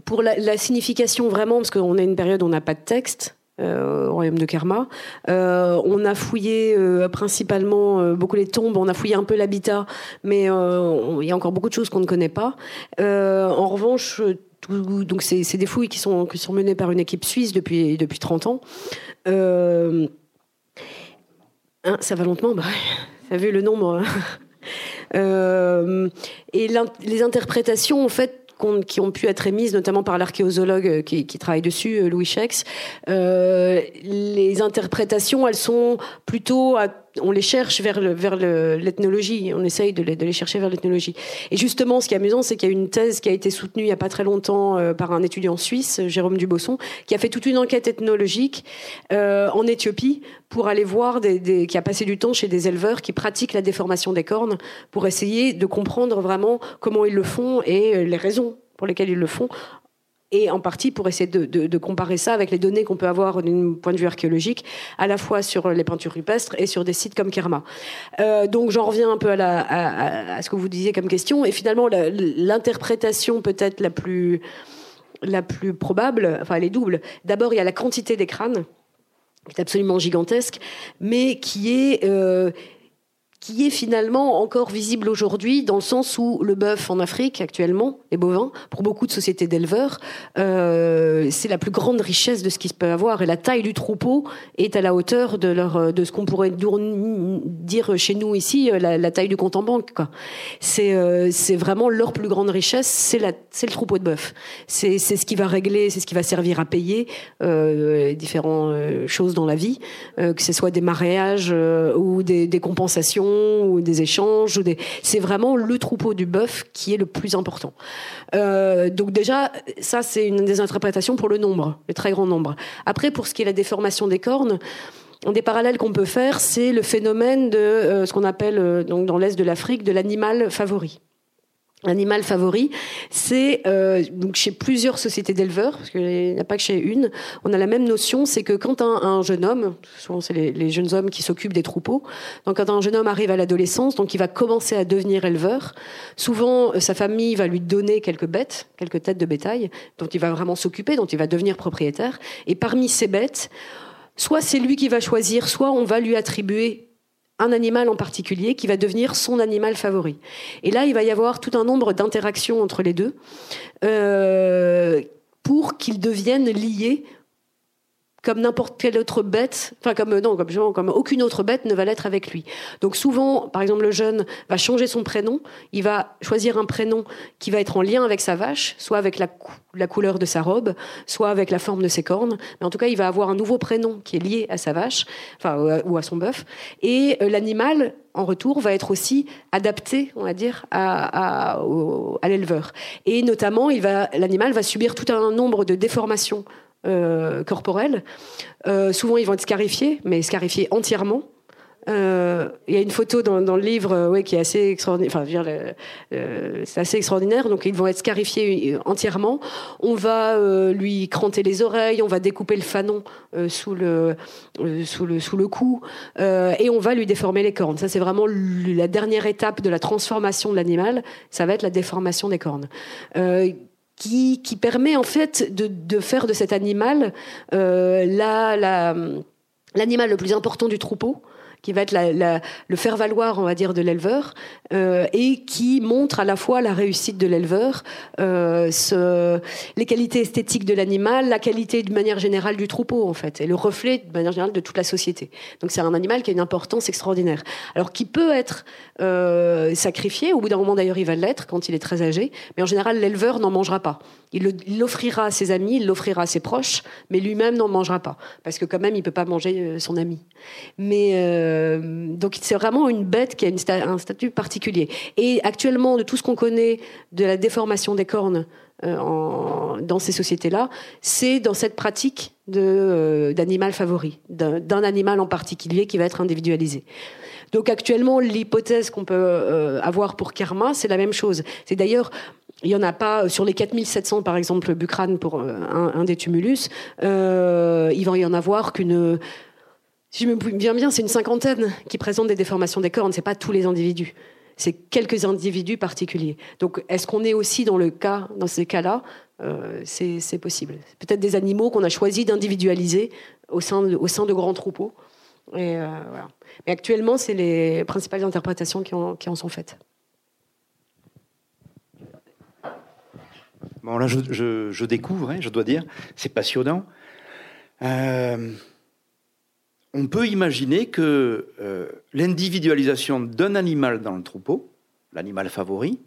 pour la, signification vraiment, parce qu'on a une période où on n'a pas de texte. Euh, au royaume de Kerma. Euh, on a fouillé euh, principalement beaucoup les tombes, on a fouillé un peu l'habitat, mais il y a encore beaucoup de choses qu'on ne connaît pas. en revanche, donc c'est des fouilles qui sont, menées par une équipe suisse depuis, depuis 30 ans. Hein, ça va lentement, bah, ça vu le nombre. Euh, et les interprétations, en fait, qui ont pu être émises, notamment par l'archéozoologue euh, qui, travaille dessus, euh, Louis Schex. les interprétations, elles sont plutôt à on les cherche vers le, vers l'ethnologie, on essaye de les, de les, chercher vers l'ethnologie. Et justement, ce qui est amusant, c'est qu'il y a une thèse qui a été soutenue il n'y a pas très longtemps euh, par un étudiant suisse, Jérôme Dubosson, qui a fait toute une enquête ethnologique euh, en Éthiopie pour aller voir, des, qui a passé du temps chez des éleveurs qui pratiquent la déformation des cornes pour essayer de comprendre vraiment comment ils le font et euh, les raisons pour lesquelles ils le font et en partie pour essayer de, comparer ça avec les données qu'on peut avoir d'un point de vue archéologique, à la fois sur les peintures rupestres et sur des sites comme Kerma. Euh, donc j'en reviens un peu à, ce que vous disiez comme question, et finalement l'interprétation peut-être la plus, la plus probable, enfin elle est double. D'abord il y a la quantité des crânes qui est absolument gigantesque, mais qui est qui est finalement encore visible aujourd'hui dans le sens où le bœuf en Afrique actuellement, les bovins, pour beaucoup de sociétés d'éleveurs, euh, c'est la plus grande richesse de ce qui se peut avoir et la taille du troupeau est à la hauteur de leur de ce qu'on pourrait dire chez nous ici la, la taille du compte en banque. C'est euh, vraiment leur plus grande richesse, c'est le troupeau de bœuf. C'est ce qui va régler, c'est ce qui va servir à payer euh, différentes euh, choses dans la vie, euh, que ce soit des mariages ou des compensations ou des échanges. C'est vraiment le troupeau du bœuf qui est le plus important. Euh, donc déjà, ça c'est une des interprétations pour le nombre, le très grand nombre. Après, pour ce qui est la déformation des cornes, un des parallèles qu'on peut faire, c'est le phénomène de euh, ce qu'on appelle euh, donc dans l'est de l'Afrique de l'animal favori. L'animal favori, c'est euh, chez plusieurs sociétés d'éleveurs, parce qu'il n'y a pas que chez une, on a la même notion, c'est que quand un, un, jeune homme, souvent c'est les, les, jeunes hommes qui s'occupent des troupeaux, donc quand un jeune homme arrive à l'adolescence, donc il va commencer à devenir éleveur, souvent euh, sa famille va lui donner quelques bêtes, quelques têtes de bétail, dont il va vraiment s'occuper, dont il va devenir propriétaire, et parmi ces bêtes, soit c'est lui qui va choisir, soit on va lui attribuer un animal en particulier qui va devenir son animal favori. Et là, il va y avoir tout un nombre d'interactions entre les deux euh, pour qu'ils deviennent liés comme n'importe quelle autre bête, enfin comme non, comme, comme aucune autre bête ne va l'être avec lui. Donc souvent, par exemple, le jeune va changer son prénom, il va choisir un prénom qui va être en lien avec sa vache, soit avec la, la couleur de sa robe, soit avec la forme de ses cornes, mais en tout cas, il va avoir un nouveau prénom qui est lié à sa vache, enfin ou à son bœuf, et euh, l'animal en retour va être aussi adapté, on va dire, à, à, à l'éleveur. Et notamment, l'animal va subir tout un nombre de déformations euh, corporels. Euh, souvent, ils vont être scarifiés, mais scarifiés entièrement. Euh, il y a une photo dans, le livre euh, ouais, qui est assez extraordinaire. Enfin, c'est assez extraordinaire. Donc, ils vont être scarifiés entièrement. On va euh, lui cranter les oreilles, on va découper le fanon sous le sous le sous le cou, et on va lui déformer les cornes. Ça, c'est vraiment la dernière étape de la transformation de l'animal. Ça va être la déformation des cornes qui, permet en fait de, faire de cet animal euh, l'animal la, le plus important du troupeau qui va être le faire valoir, on va dire, de l'éleveur, euh, et qui montre à la fois la réussite de l'éleveur, euh, les qualités esthétiques de l'animal, la qualité de manière générale du troupeau, en fait, et le reflet de manière générale de toute la société. Donc c'est un animal qui a une importance extraordinaire. Alors qui peut être euh, sacrifié, au bout d'un moment d'ailleurs il va l'être quand il est très âgé, mais en général l'éleveur n'en mangera pas. Il l'offrira à ses amis, il l'offrira à ses proches, mais lui-même n'en mangera pas, parce que quand même il peut pas manger son ami. Mais euh, donc c'est vraiment une bête qui a un statut particulier. Et actuellement, de tout ce qu'on connaît de la déformation des cornes euh, dans ces sociétés-là, c'est dans cette pratique euh, d'animal favori, d'un animal en particulier qui va être individualisé. Donc actuellement, l'hypothèse qu'on peut avoir pour Karma, c'est la même chose. C'est d'ailleurs il n'y en a pas sur les 4700 par exemple Bucrane pour un, des tumulus. Il va y en avoir qu'une si je me souviens bien, c'est une cinquantaine qui présentent des déformations des cornes. C'est pas tous les individus. C'est quelques individus particuliers. Donc, est-ce qu'on est aussi dans le cas, dans ces cas-là euh, C'est possible. Peut-être des animaux qu'on a choisi d'individualiser au sein de, grands troupeaux. Euh. Mais actuellement, c'est les principales interprétations qui en, sont faites. Bon, là, je découvre, hein, je dois dire, c'est passionnant. Euh, on peut imaginer que euh, l'individualisation d'un animal dans le troupeau, l'animal favori,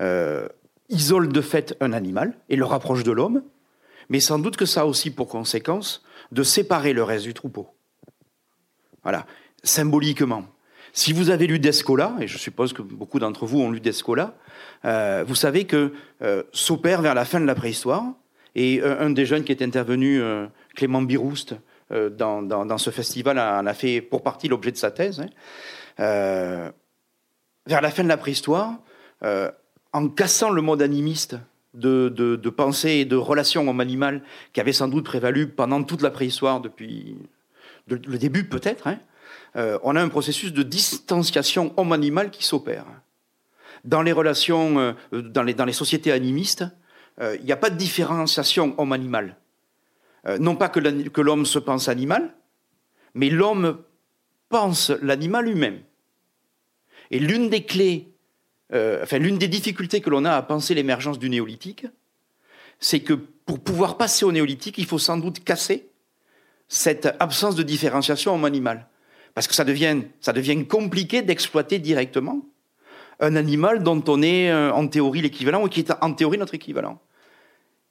euh, isole de fait un animal et le rapproche de l'homme, mais sans doute que ça a aussi pour conséquence de séparer le reste du troupeau. Voilà, symboliquement. Si vous avez lu Descola, et je suppose que beaucoup d'entre vous ont lu Descola, euh, vous savez que s'opère vers la fin de la préhistoire, et un, des jeunes qui est intervenu, Clément Birouste, dans, dans, ce festival en a fait pour partie l'objet de sa thèse. Hein. Euh, vers la fin de la préhistoire, euh, en cassant le mode animiste de, pensée et de relation homme-animal qui avait sans doute prévalu pendant toute la préhistoire depuis de, le début peut-être, hein, euh, on a un processus de distanciation homme-animal qui s'opère. Dans les relations, euh, dans, les, dans les sociétés animistes, il n'y a pas de différenciation homme-animal. Euh, non pas que l'homme se pense animal, mais l'homme pense l'animal lui-même. Et l'une des clés, euh, enfin l'une des difficultés que l'on a à penser l'émergence du néolithique, c'est que pour pouvoir passer au néolithique, il faut sans doute casser cette absence de différenciation homme-animal. Parce que ça devient, ça devient compliqué d'exploiter directement un animal dont on est euh, en théorie l'équivalent ou qui est en théorie notre équivalent.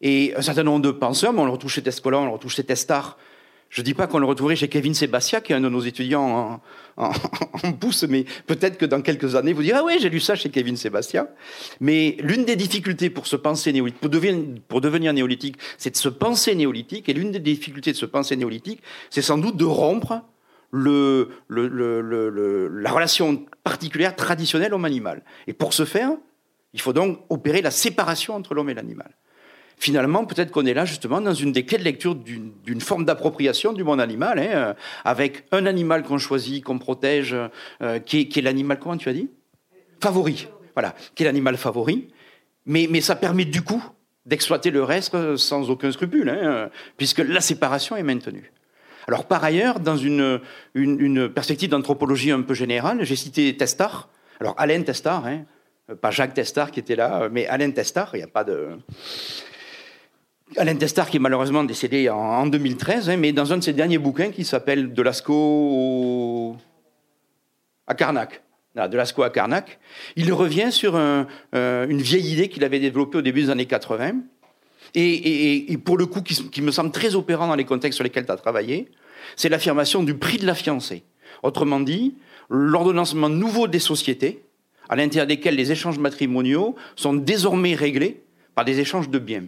Et un certain nombre de penseurs, mais on le retrouve chez Tescola, on le retrouve chez Testard, je ne dis pas qu'on le retrouverait chez Kevin Sébastien, qui est un de nos étudiants en, en, mais peut-être que dans quelques années, vous direz Ah oui, j'ai lu ça chez Kevin Sébastien. Mais l'une des difficultés pour se penser néolithique, pour devenir, pour néolithique, c'est de se penser néolithique. Et l'une des difficultés de se penser néolithique, c'est sans doute de rompre la relation particulière traditionnelle homme-animal. Et pour ce faire, il faut donc opérer la séparation entre l'homme et l'animal finalement, peut-être qu'on est là justement dans une des clés de lecture d'une forme d'appropriation du monde animal, hein, euh, avec un animal qu'on choisit, qu'on protège, euh, qui est, l'animal, comment tu as dit? Favori. Voilà, qui est l'animal favori. Mais, ça permet du coup d'exploiter le reste sans aucun scrupule, hein, puisque la séparation est maintenue. Alors par ailleurs, dans une, une, perspective d'anthropologie un peu générale, j'ai cité Testard. Alors Alain Testard, hein, pas Jacques Testard qui était là, mais Alain Testard, il n'y a pas de... Alain Testard, qui est malheureusement décédé en, 2013, hein, mais dans un de ses derniers bouquins qui s'appelle De Lascaux à Carnac. Lascaux à Carnac. Il revient sur euh, une vieille idée qu'il avait développée au début des années 80, et, pour le coup, qui, me semble très opérant dans les contextes sur lesquels tu as travaillé, c'est l'affirmation du prix de la fiancée. Autrement dit, l'ordonnancement nouveau des sociétés, à l'intérieur desquelles les échanges matrimoniaux sont désormais réglés par des échanges de biens.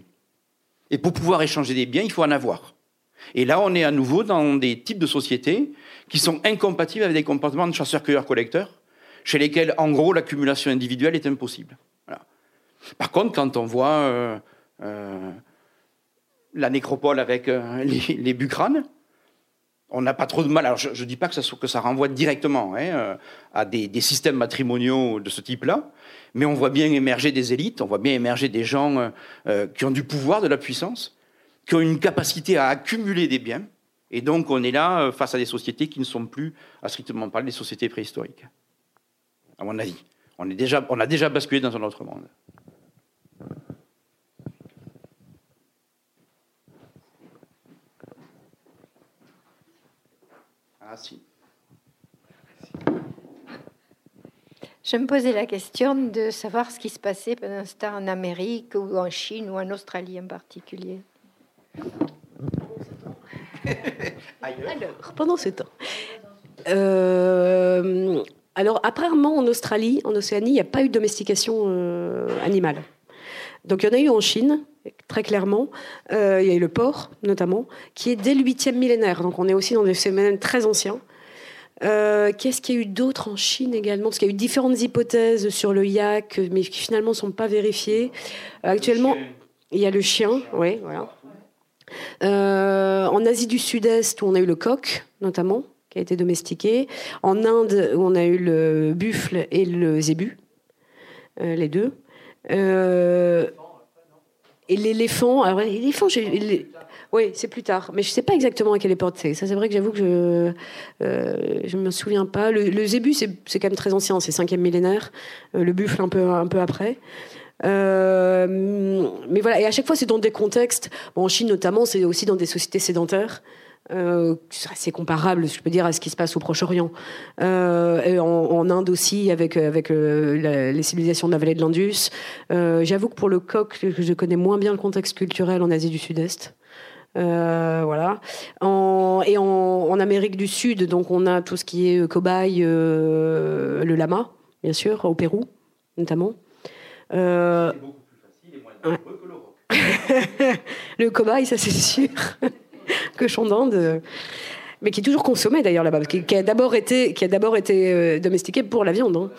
Et pour pouvoir échanger des biens, il faut en avoir. Et là, on est à nouveau dans des types de sociétés qui sont incompatibles avec des comportements de chasseurs-cueilleurs-collecteurs, chez lesquels, en gros, l'accumulation individuelle est impossible. Par contre, quand on voit euh, euh, la nécropole avec euh, les, les, bucranes, on n'a pas trop de mal. Alors, je ne dis pas que ça, renvoie directement hein, à des, systèmes matrimoniaux de ce type-là, mais on voit bien émerger des élites, on voit bien émerger des gens euh, euh, qui ont du pouvoir, de la puissance, qui ont une capacité à accumuler des biens. Et donc on est là euh, face à des sociétés qui ne sont plus, à strictement parler, des sociétés préhistoriques. À mon avis. On, est déjà, on a déjà basculé dans un autre monde. Ah si. Je me posais la question de savoir ce qui se passait pendant ce temps en Amérique ou en Chine ou en Australie en particulier. alors, pendant ce temps. Euh, alors, apparemment, en Australie, en Océanie, il n'y a pas eu de domestication euh, animale. Donc, il y en a eu en Chine, très clairement. Euh, il y a eu le porc, notamment, qui est dès le 8e millénaire. Donc, on est aussi dans des phénomènes très anciens. Euh, qu'est-ce qu'il y a eu d'autre en Chine également? Parce qu'il y a eu différentes hypothèses sur le yak, mais qui finalement ne sont pas vérifiées. Actuellement, il y a le chien, oui, voilà. Euh, en Asie du Sud-Est, où on a eu le coq, notamment, qui a été domestiqué. En Inde, où on a eu le buffle et le zébu, euh, les deux. Et l'éléphant, alors l'éléphant, j'ai oui, c'est plus tard. Mais je ne sais pas exactement à quelle époque c'est. Ça, c'est vrai que j'avoue que je ne euh, me souviens pas. Le, zébu, c'est quand même très ancien, c'est 5e millénaire. Euh, le buffle, un peu, un peu après. Euh, mais voilà, et à chaque fois, c'est dans des contextes. en Chine, notamment, c'est aussi dans des sociétés sédentaires. Euh, assez comparable, je peux dire, à ce qui se passe au Proche-Orient. Euh, en, Inde aussi, avec, avec les civilisations de la vallée de l'Indus. J'avoue que pour le coq, je connais moins bien le contexte culturel en Asie du Sud-Est. Euh, voilà. En, et en, Amérique du Sud, donc on a tout ce qui est euh, cobaye, euh, le lama, bien sûr, au Pérou notamment. Euh, beaucoup plus facile et moins que le le cobaye, ça c'est sûr. Cochon d'Inde mais qui est toujours consommé d'ailleurs là-bas, qui, a d'abord été, qui a d'abord été domestiqué pour la viande. Hein.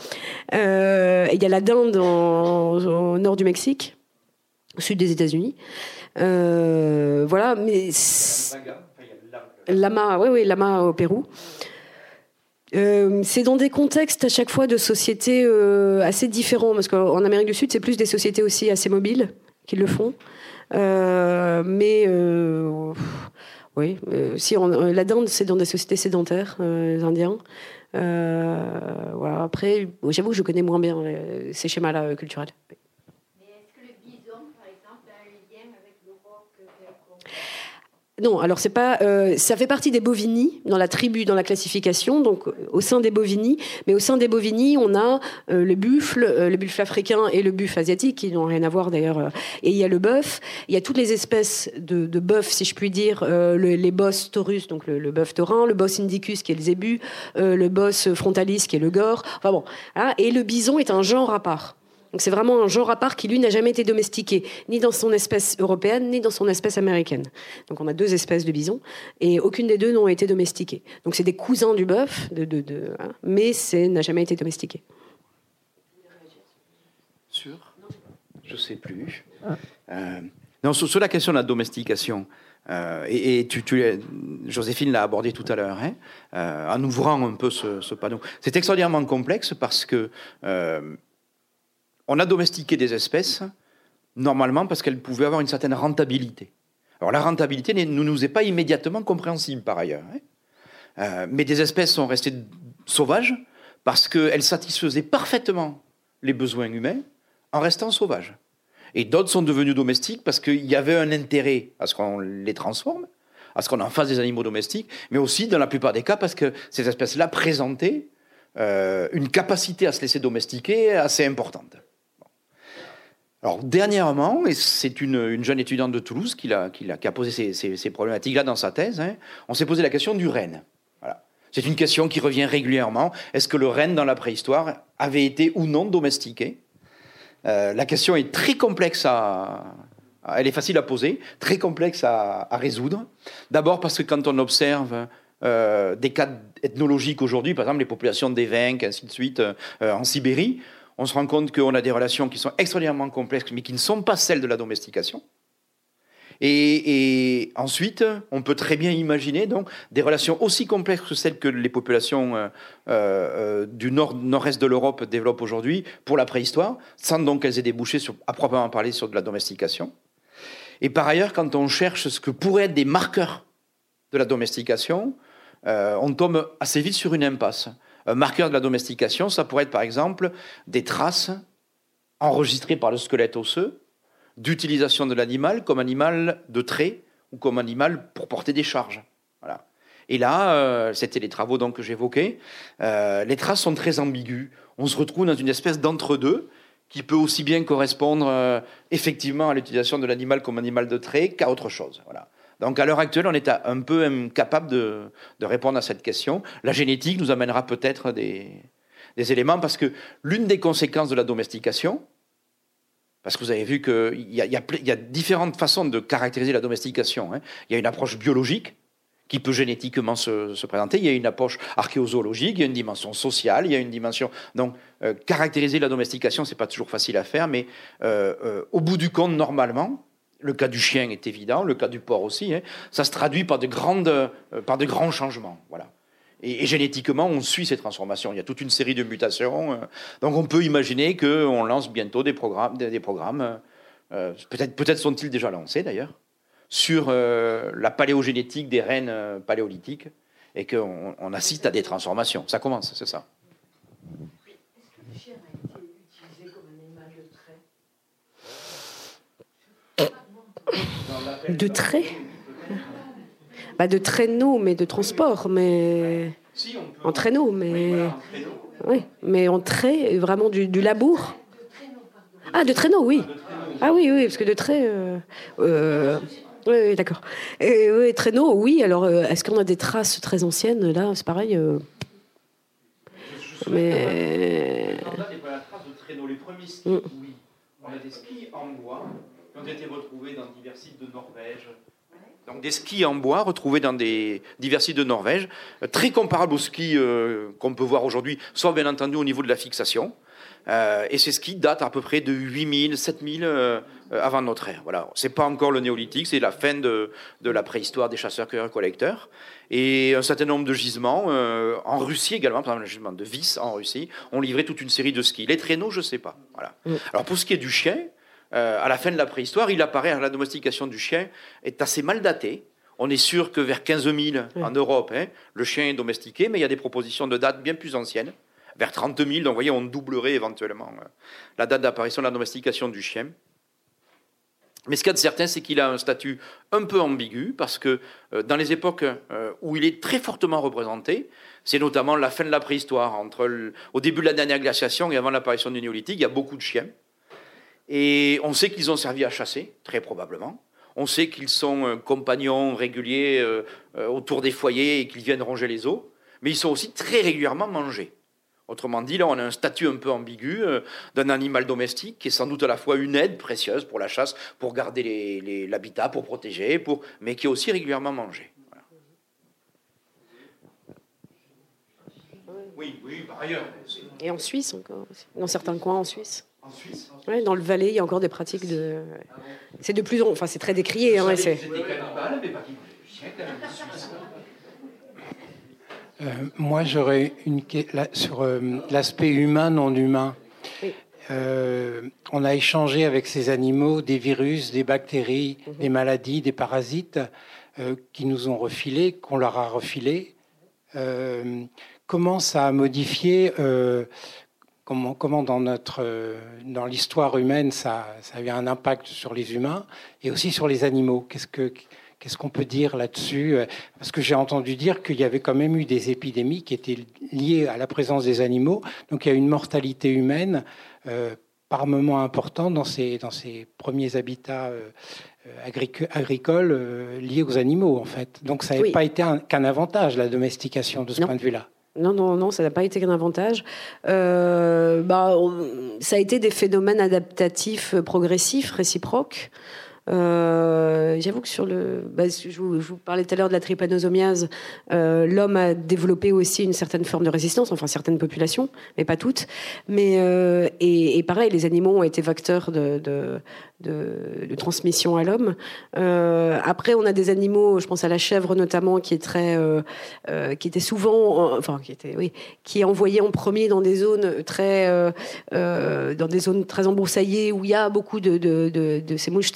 il y a la dinde au nord du Mexique, au sud des États-Unis. Euh, voilà, mais. Lama, oui, oui, Lama au Pérou. Euh, c'est dans des contextes à chaque fois de sociétés euh, assez différents, parce qu'en Amérique du Sud, c'est plus des sociétés aussi assez mobiles qui le font. mais Oui, euh, si on, euh, la dinde, c'est dans des sociétés sédentaires, les Indiens. Euh, voilà. Après, j'avoue que je connais moins bien ces schémas-là culturels. Mais est-ce que le bison, par exemple, a un lien avec le roc quelconque Non, alors c'est pas, euh, ça fait partie des bovini dans la tribu, dans la classification, donc au sein des bovini. Mais au sein des bovini, on a euh, le buffle, euh, le buffle africain et le buffle asiatique, qui n'ont rien à voir d'ailleurs. et il y a le bœuf. Il y a toutes les espèces de, de bœuf, si je puis dire, le- les bos taurus, donc le, bœuf taurin, le bos indicus qui est le zébu, le bos frontalis qui est le gore. Enfin bon, voilà. et le bison est un genre à part. Donc c'est vraiment un genre à part qui, lui, n'a jamais été domestiqué, ni dans son espèce européenne, ni dans son espèce américaine. Donc on a deux espèces de bisons, et aucune des deux n'ont été domestiquées. Donc c'est des cousins du bœuf, de, hein, mais c'est n'a jamais été domestiqué. Sûr Je sais plus. Euh, non, sur, la question de la domestication, euh, et, tu, Joséphine l'a abordé tout à l'heure, hein, euh, en ouvrant un peu ce, ce panneau. C'est extraordinairement complexe parce que on a domestiqué des espèces normalement parce qu'elles pouvaient avoir une certaine rentabilité. Alors la rentabilité ne nous est pas immédiatement compréhensible par ailleurs. hein. Euh, mais des espèces sont restées sauvages parce qu'elles satisfaisaient parfaitement les besoins humains en restant sauvages. Et d'autres sont devenus domestiques parce qu'il y avait un intérêt à ce qu'on les transforme, à ce qu'on en fasse des animaux domestiques, mais aussi, dans la plupart des cas, parce que ces espèces-là présentaient euh, une capacité à se laisser domestiquer assez importante. Alors, dernièrement, et c'est une, une jeune étudiante de Toulouse qui, a posé ces, problématiques-là dans sa thèse, hein, on s'est posé la question du renne. C'est une question qui revient régulièrement. Est-ce que le renne dans la préhistoire avait été ou non domestiqué? Euh, la question est très complexe à, elle est facile à poser, très complexe à, résoudre. D'abord parce que quand on observe euh, des cas ethnologiques aujourd'hui, par exemple les populations d'évêques, ainsi de suite, euh, en Sibérie, on se rend compte qu'on a des relations qui sont extraordinairement complexes, mais qui ne sont pas celles de la domestication. Et, ensuite, on peut très bien imaginer donc des relations aussi complexes que celles que les populations euh, euh, du nord, nord-est de l'Europe développent aujourd'hui pour la préhistoire, sans donc qu'elles aient débouché sur, à proprement parler sur de la domestication. Et par ailleurs, quand on cherche ce que pourraient être des marqueurs de la domestication, euh, on tombe assez vite sur une impasse. Un marqueur de la domestication, ça pourrait être par exemple des traces enregistrées par le squelette osseux d'utilisation de l'animal comme animal de trait ou comme animal pour porter des charges. Voilà. Et là, euh, c'était les travaux que j'évoquais, euh, les traces sont très ambiguës. On se retrouve dans une espèce d'entre-deux qui peut aussi bien correspondre euh, effectivement à l'utilisation de l'animal comme animal de trait qu'à autre chose. Voilà. Donc à l'heure actuelle, on est un peu incapable de, répondre à cette question. La génétique nous amènera peut-être des, éléments parce que l'une des conséquences de la domestication, parce que vous avez vu qu'il y, a- différentes façons de caractériser la domestication. hein. Il y a une approche biologique qui peut génétiquement se, se présenter. Il y a une approche archéozoologique, il y a une dimension sociale, il y a une dimension. Donc, euh, caractériser la domestication, c'est pas toujours facile à faire, mais euh, euh, au bout du compte, normalement, le cas du chien est évident, le cas du porc aussi. hein, ça se traduit par de grandes, euh, par de grands changements. Voilà. Et, génétiquement, on suit ces transformations. Il y a toute une série de mutations. euh, donc, on peut imaginer qu'on lance bientôt des programmes, des, programmes. euh, peut-être, peut-être sont-ils déjà lancés d'ailleurs sur la paléogénétique des rennes paléolithiques et qu'on on assiste à des transformations. Ça commence, c'est ça. Est-ce que le chien a été utilisé comme un animal de trait De trait bah, De traîneau, mais de transport, mais en traîneau, mais oui, mais en trait, vraiment du, du labour. Ah, de traîneau, oui. Ah oui, oui, parce que de trait. euh, euh, oui, oui, d'accord. Et, oui, traîneau, oui. Alors, euh, est-ce qu'on a des traces très anciennes Là, c'est pareil. euh, mais Les premiers skis, Mm. oui. On a des skis en bois qui ont été retrouvés dans divers sites de Norvège. Donc des skis en bois retrouvés dans des divers sites de Norvège, euh, très comparables aux skis euh, qu'on peut voir aujourd'hui, sauf bien entendu au niveau de la fixation. Euh, et ces skis datent à peu près de 8000, 7000 euh, avant notre ère. Voilà, c'est pas encore le néolithique, c'est la fin de, de la préhistoire des chasseurs-cueilleurs-collecteurs. Et un certain nombre de gisements, euh, en Russie également, par exemple le gisement de Vis en Russie, ont livré toute une série de skis. Les traîneaux, je sais pas. Voilà. Mm. Alors pour ce qui est du chien, euh, à la fin de la préhistoire, il apparaît, la domestication du chien est assez mal datée. on est sûr que vers 15 000 en Europe, hein, le chien est domestiqué, mais il y a des propositions de dates bien plus anciennes, vers 30 000. Donc, vous voyez, on doublerait éventuellement euh, la date d'apparition de la domestication du chien. Mais ce qu'il y a de certain, c'est qu'il a un statut un peu ambigu, parce que euh, dans les époques euh, où il est très fortement représenté, c'est notamment la fin de la préhistoire, entre au début de la dernière glaciation et avant l'apparition du néolithique, il y a beaucoup de chiens. Et on sait qu'ils ont servi à chasser, très probablement. On sait qu'ils sont euh, compagnons réguliers autour des foyers et qu'ils viennent ronger les os, mais ils sont aussi très régulièrement mangés. Autrement dit, là, on a un statut un peu ambigu euh, d'un animal domestique qui est sans doute à la fois une aide précieuse pour la chasse, pour garder l'habitat, pour protéger, pour, mais qui est aussi régulièrement mangé. Oui, oui, par ailleurs. Et en Suisse encore, dans certains coins en Suisse. En Suisse, Oui, dans le Valais, il y a encore des pratiques de. C'est de plus en, enfin, c'est très décrié. Hein, c'est. mais pas euh, moi, j'aurais une sur euh, l'aspect humain, non humain. Euh, on a échangé avec ces animaux des virus, des bactéries, mhm. des maladies, des parasites qui nous ont refilés, qu'on leur a refilés. comment ça a modifié Comment, comment, dans notre dans l'histoire humaine ça, ça, a eu un impact sur les humains et aussi sur les animaux Qu'est-ce que Qu'est-ce qu'on peut dire là-dessus Parce que j'ai entendu dire qu'il y avait quand même eu des épidémies qui étaient liées à la présence des animaux. Donc il y a une mortalité humaine euh, par moment importante dans ces, dans ces premiers habitats euh, agricoles euh, liés aux animaux, en fait. Donc ça n'a pas été qu'un avantage, la domestication, de ce point de vue-là. Non, non, non, ça n'a pas été qu'un avantage. bah, ça a été des phénomènes adaptatifs progressifs, réciproques. Euh, j'avoue que sur le, bah, je, vous, parlais tout à l'heure de la trypanosomiase, euh, l'homme a développé aussi une certaine forme de résistance, enfin certaines populations, mais pas toutes. Mais euh, et, pareil, les animaux ont été facteurs de, de, transmission à l'homme. après, on a des animaux, je pense à la chèvre notamment, qui est très, qui était souvent, enfin qui était, oui, qui est envoyée en premier dans des zones très, dans des zones très embroussaillées où il y a beaucoup de, de, ces mouches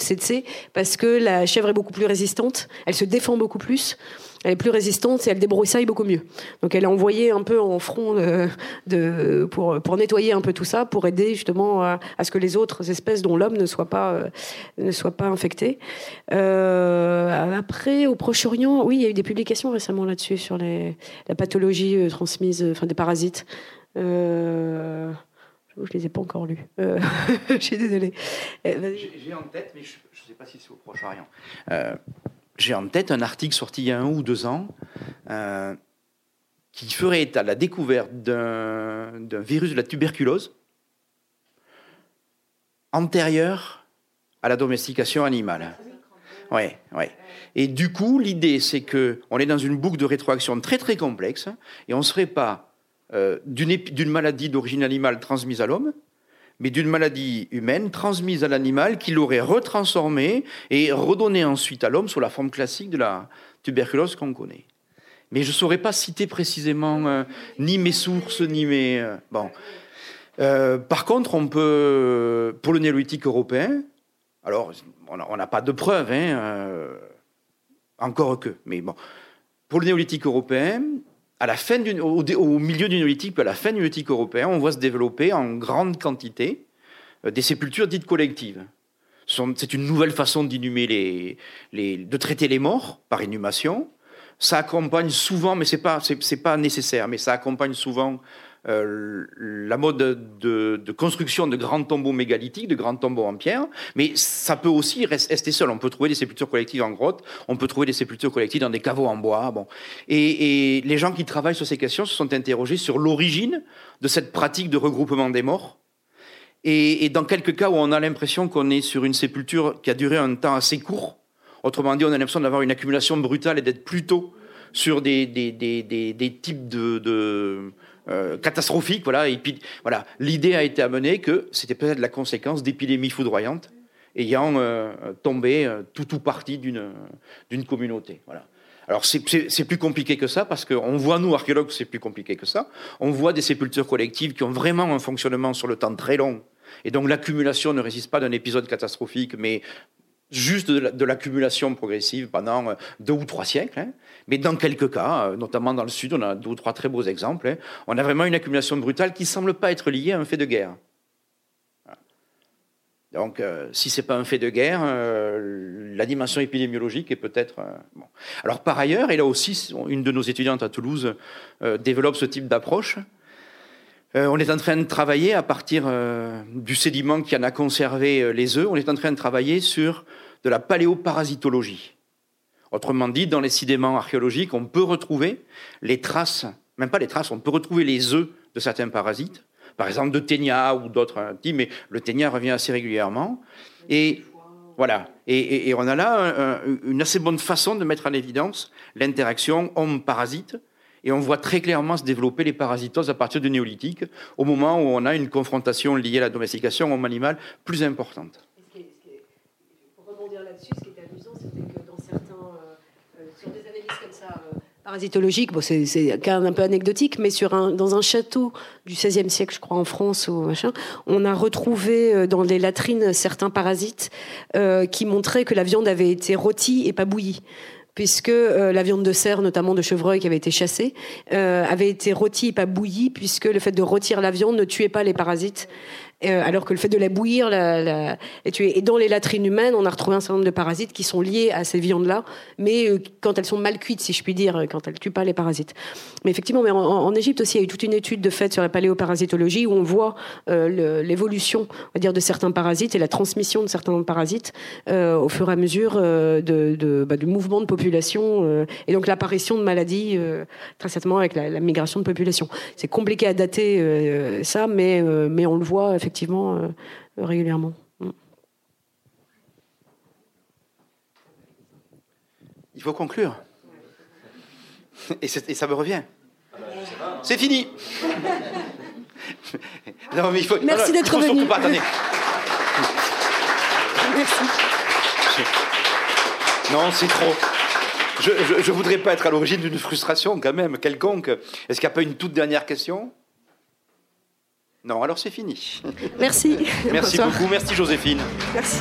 parce que la chèvre est beaucoup plus résistante, elle se défend beaucoup plus, elle est plus résistante et elle débroussaille beaucoup mieux. Donc elle est envoyée un peu en front de, pour, pour nettoyer un peu tout ça, pour aider justement à, ce que les autres espèces dont l'homme ne soit pas, euh, ne soit pas infecté. Euh, après, au Proche-Orient, oui, il y a eu des publications récemment là-dessus sur la pathologie euh, transmise, enfin des parasites. Euh, je les ai pas encore lus. Euh, je suis désolée. J'ai en tête, mais je ne sais pas si c'est au Proche-Orient. Euh, j'ai en tête un article sorti il y a un ou deux ans euh, qui ferait état de la découverte d'un virus de la tuberculose antérieur à la domestication animale. Ouais, ouais. Et du coup, l'idée, c'est que on est dans une boucle de rétroaction très très complexe et on ne serait pas euh, d'une maladie d'origine animale transmise à l'homme, mais d'une maladie humaine transmise à l'animal qui l'aurait retransformé et redonné ensuite à l'homme sous la forme classique de la tuberculose qu'on connaît. Mais je ne saurais pas citer précisément euh, ni mes sources, ni mes... Euh, bon. par contre, on peut, pour le néolithique européen, alors on n'a pas de preuves, hein, encore que, mais bon, pour le néolithique européen, à la fin au, au, milieu du néolithique, à la fin du néolithique européen, on voit se développer en grande quantité euh, des sépultures dites collectives. C'est une nouvelle façon de traiter les morts par inhumation. Ça accompagne souvent, mais c'est pas, pas nécessaire, mais ça accompagne souvent euh, la mode de, construction de grands tombeaux mégalithiques, de grands tombeaux en pierre, mais ça peut aussi rester seul. On peut trouver des sépultures collectives en grotte, on peut trouver des sépultures collectives dans des caveaux en bois. Bon. Et, les gens qui travaillent sur ces questions se sont interrogés sur l'origine de cette pratique de regroupement des morts. Et, dans quelques cas où on a l'impression qu'on est sur une sépulture qui a duré un temps assez court, autrement dit, on a l'impression d'avoir une accumulation brutale et d'être plutôt sur des, types de euh, catastrophique. Voilà, voilà, l'idée a été amenée que c'était peut-être la conséquence d'épidémies foudroyantes ayant euh, tombé euh, tout ou partie d'une d'une communauté. Voilà. Alors c'est plus compliqué que ça parce qu'on voit nous archéologues c'est plus compliqué que ça. On voit des sépultures collectives qui ont vraiment un fonctionnement sur le temps très long et donc l'accumulation ne résiste pas d'un épisode catastrophique, mais juste de l'accumulation progressive pendant deux ou trois siècles. Hein. Mais dans quelques cas, notamment dans le Sud, on a deux ou trois très beaux exemples, hein. on a vraiment une accumulation brutale qui ne semble pas être liée à un fait de guerre. Donc, euh, si ce n'est pas un fait de guerre, euh, la dimension épidémiologique est peut-être. Euh, bon. Alors, par ailleurs, et là aussi, une de nos étudiantes à Toulouse développe ce type d'approche. on est en train de travailler à partir du sédiment qui en a conservé les œufs, on est en train de travailler sur de la paléoparasitologie. Autrement dit, dans les sédiments archéologiques, on peut retrouver les traces, même pas les traces, on peut retrouver les œufs de certains parasites par exemple de ténia ou d'autres mais le ténia revient assez régulièrement. Et voilà. Et, on a là une assez bonne façon de mettre en évidence l'interaction homme-parasite. Et on voit très clairement se développer les parasitoses à partir du néolithique, au moment où on a une confrontation liée à la domestication homme-animal plus importante. Ce qui est amusant, c'était que dans certains, euh, euh, analyses comme ça, euh, c'est un peu anecdotique, mais dans un château du XVIe siècle, je crois, en France, on a retrouvé dans les latrines certains parasites qui montraient que la viande avait été rôtie et pas bouillie puisque la viande de cerf, notamment de chevreuil qui avait été chassée, avait été rôtie et pas bouillie, puisque le fait de rôtir la viande ne tuait pas les parasites. Euh, alors que le fait de la bouillir Et dans les latrines humaines, on a retrouvé un certain nombre de parasites qui sont liés à ces viandes-là, mais euh, quand elles sont mal cuites, si je puis dire, quand elles tuent pas les parasites. Mais effectivement, mais en, Égypte aussi, il y a eu toute une étude de fait sur la paléoparasitologie où on voit euh, l'évolution, dire, de certains parasites et la transmission de certains parasites euh, au fur et à mesure euh, bah, du mouvement de population et donc l'apparition de maladies très certainement avec la, la, migration de population. C'est compliqué à dater ça, mais mais on le voit effectivement euh, régulièrement. Mm. Il faut conclure. Et, ça me revient. C'est fini. non, mais il faut, Merci d'être venu. Merci. Non, c'est trop. Je ne voudrais pas être à l'origine d'une frustration quand même quelconque. Est-ce qu'il n'y a pas une toute dernière question? Non, alors c'est fini. Merci. Merci beaucoup. Merci Joséphine. Merci.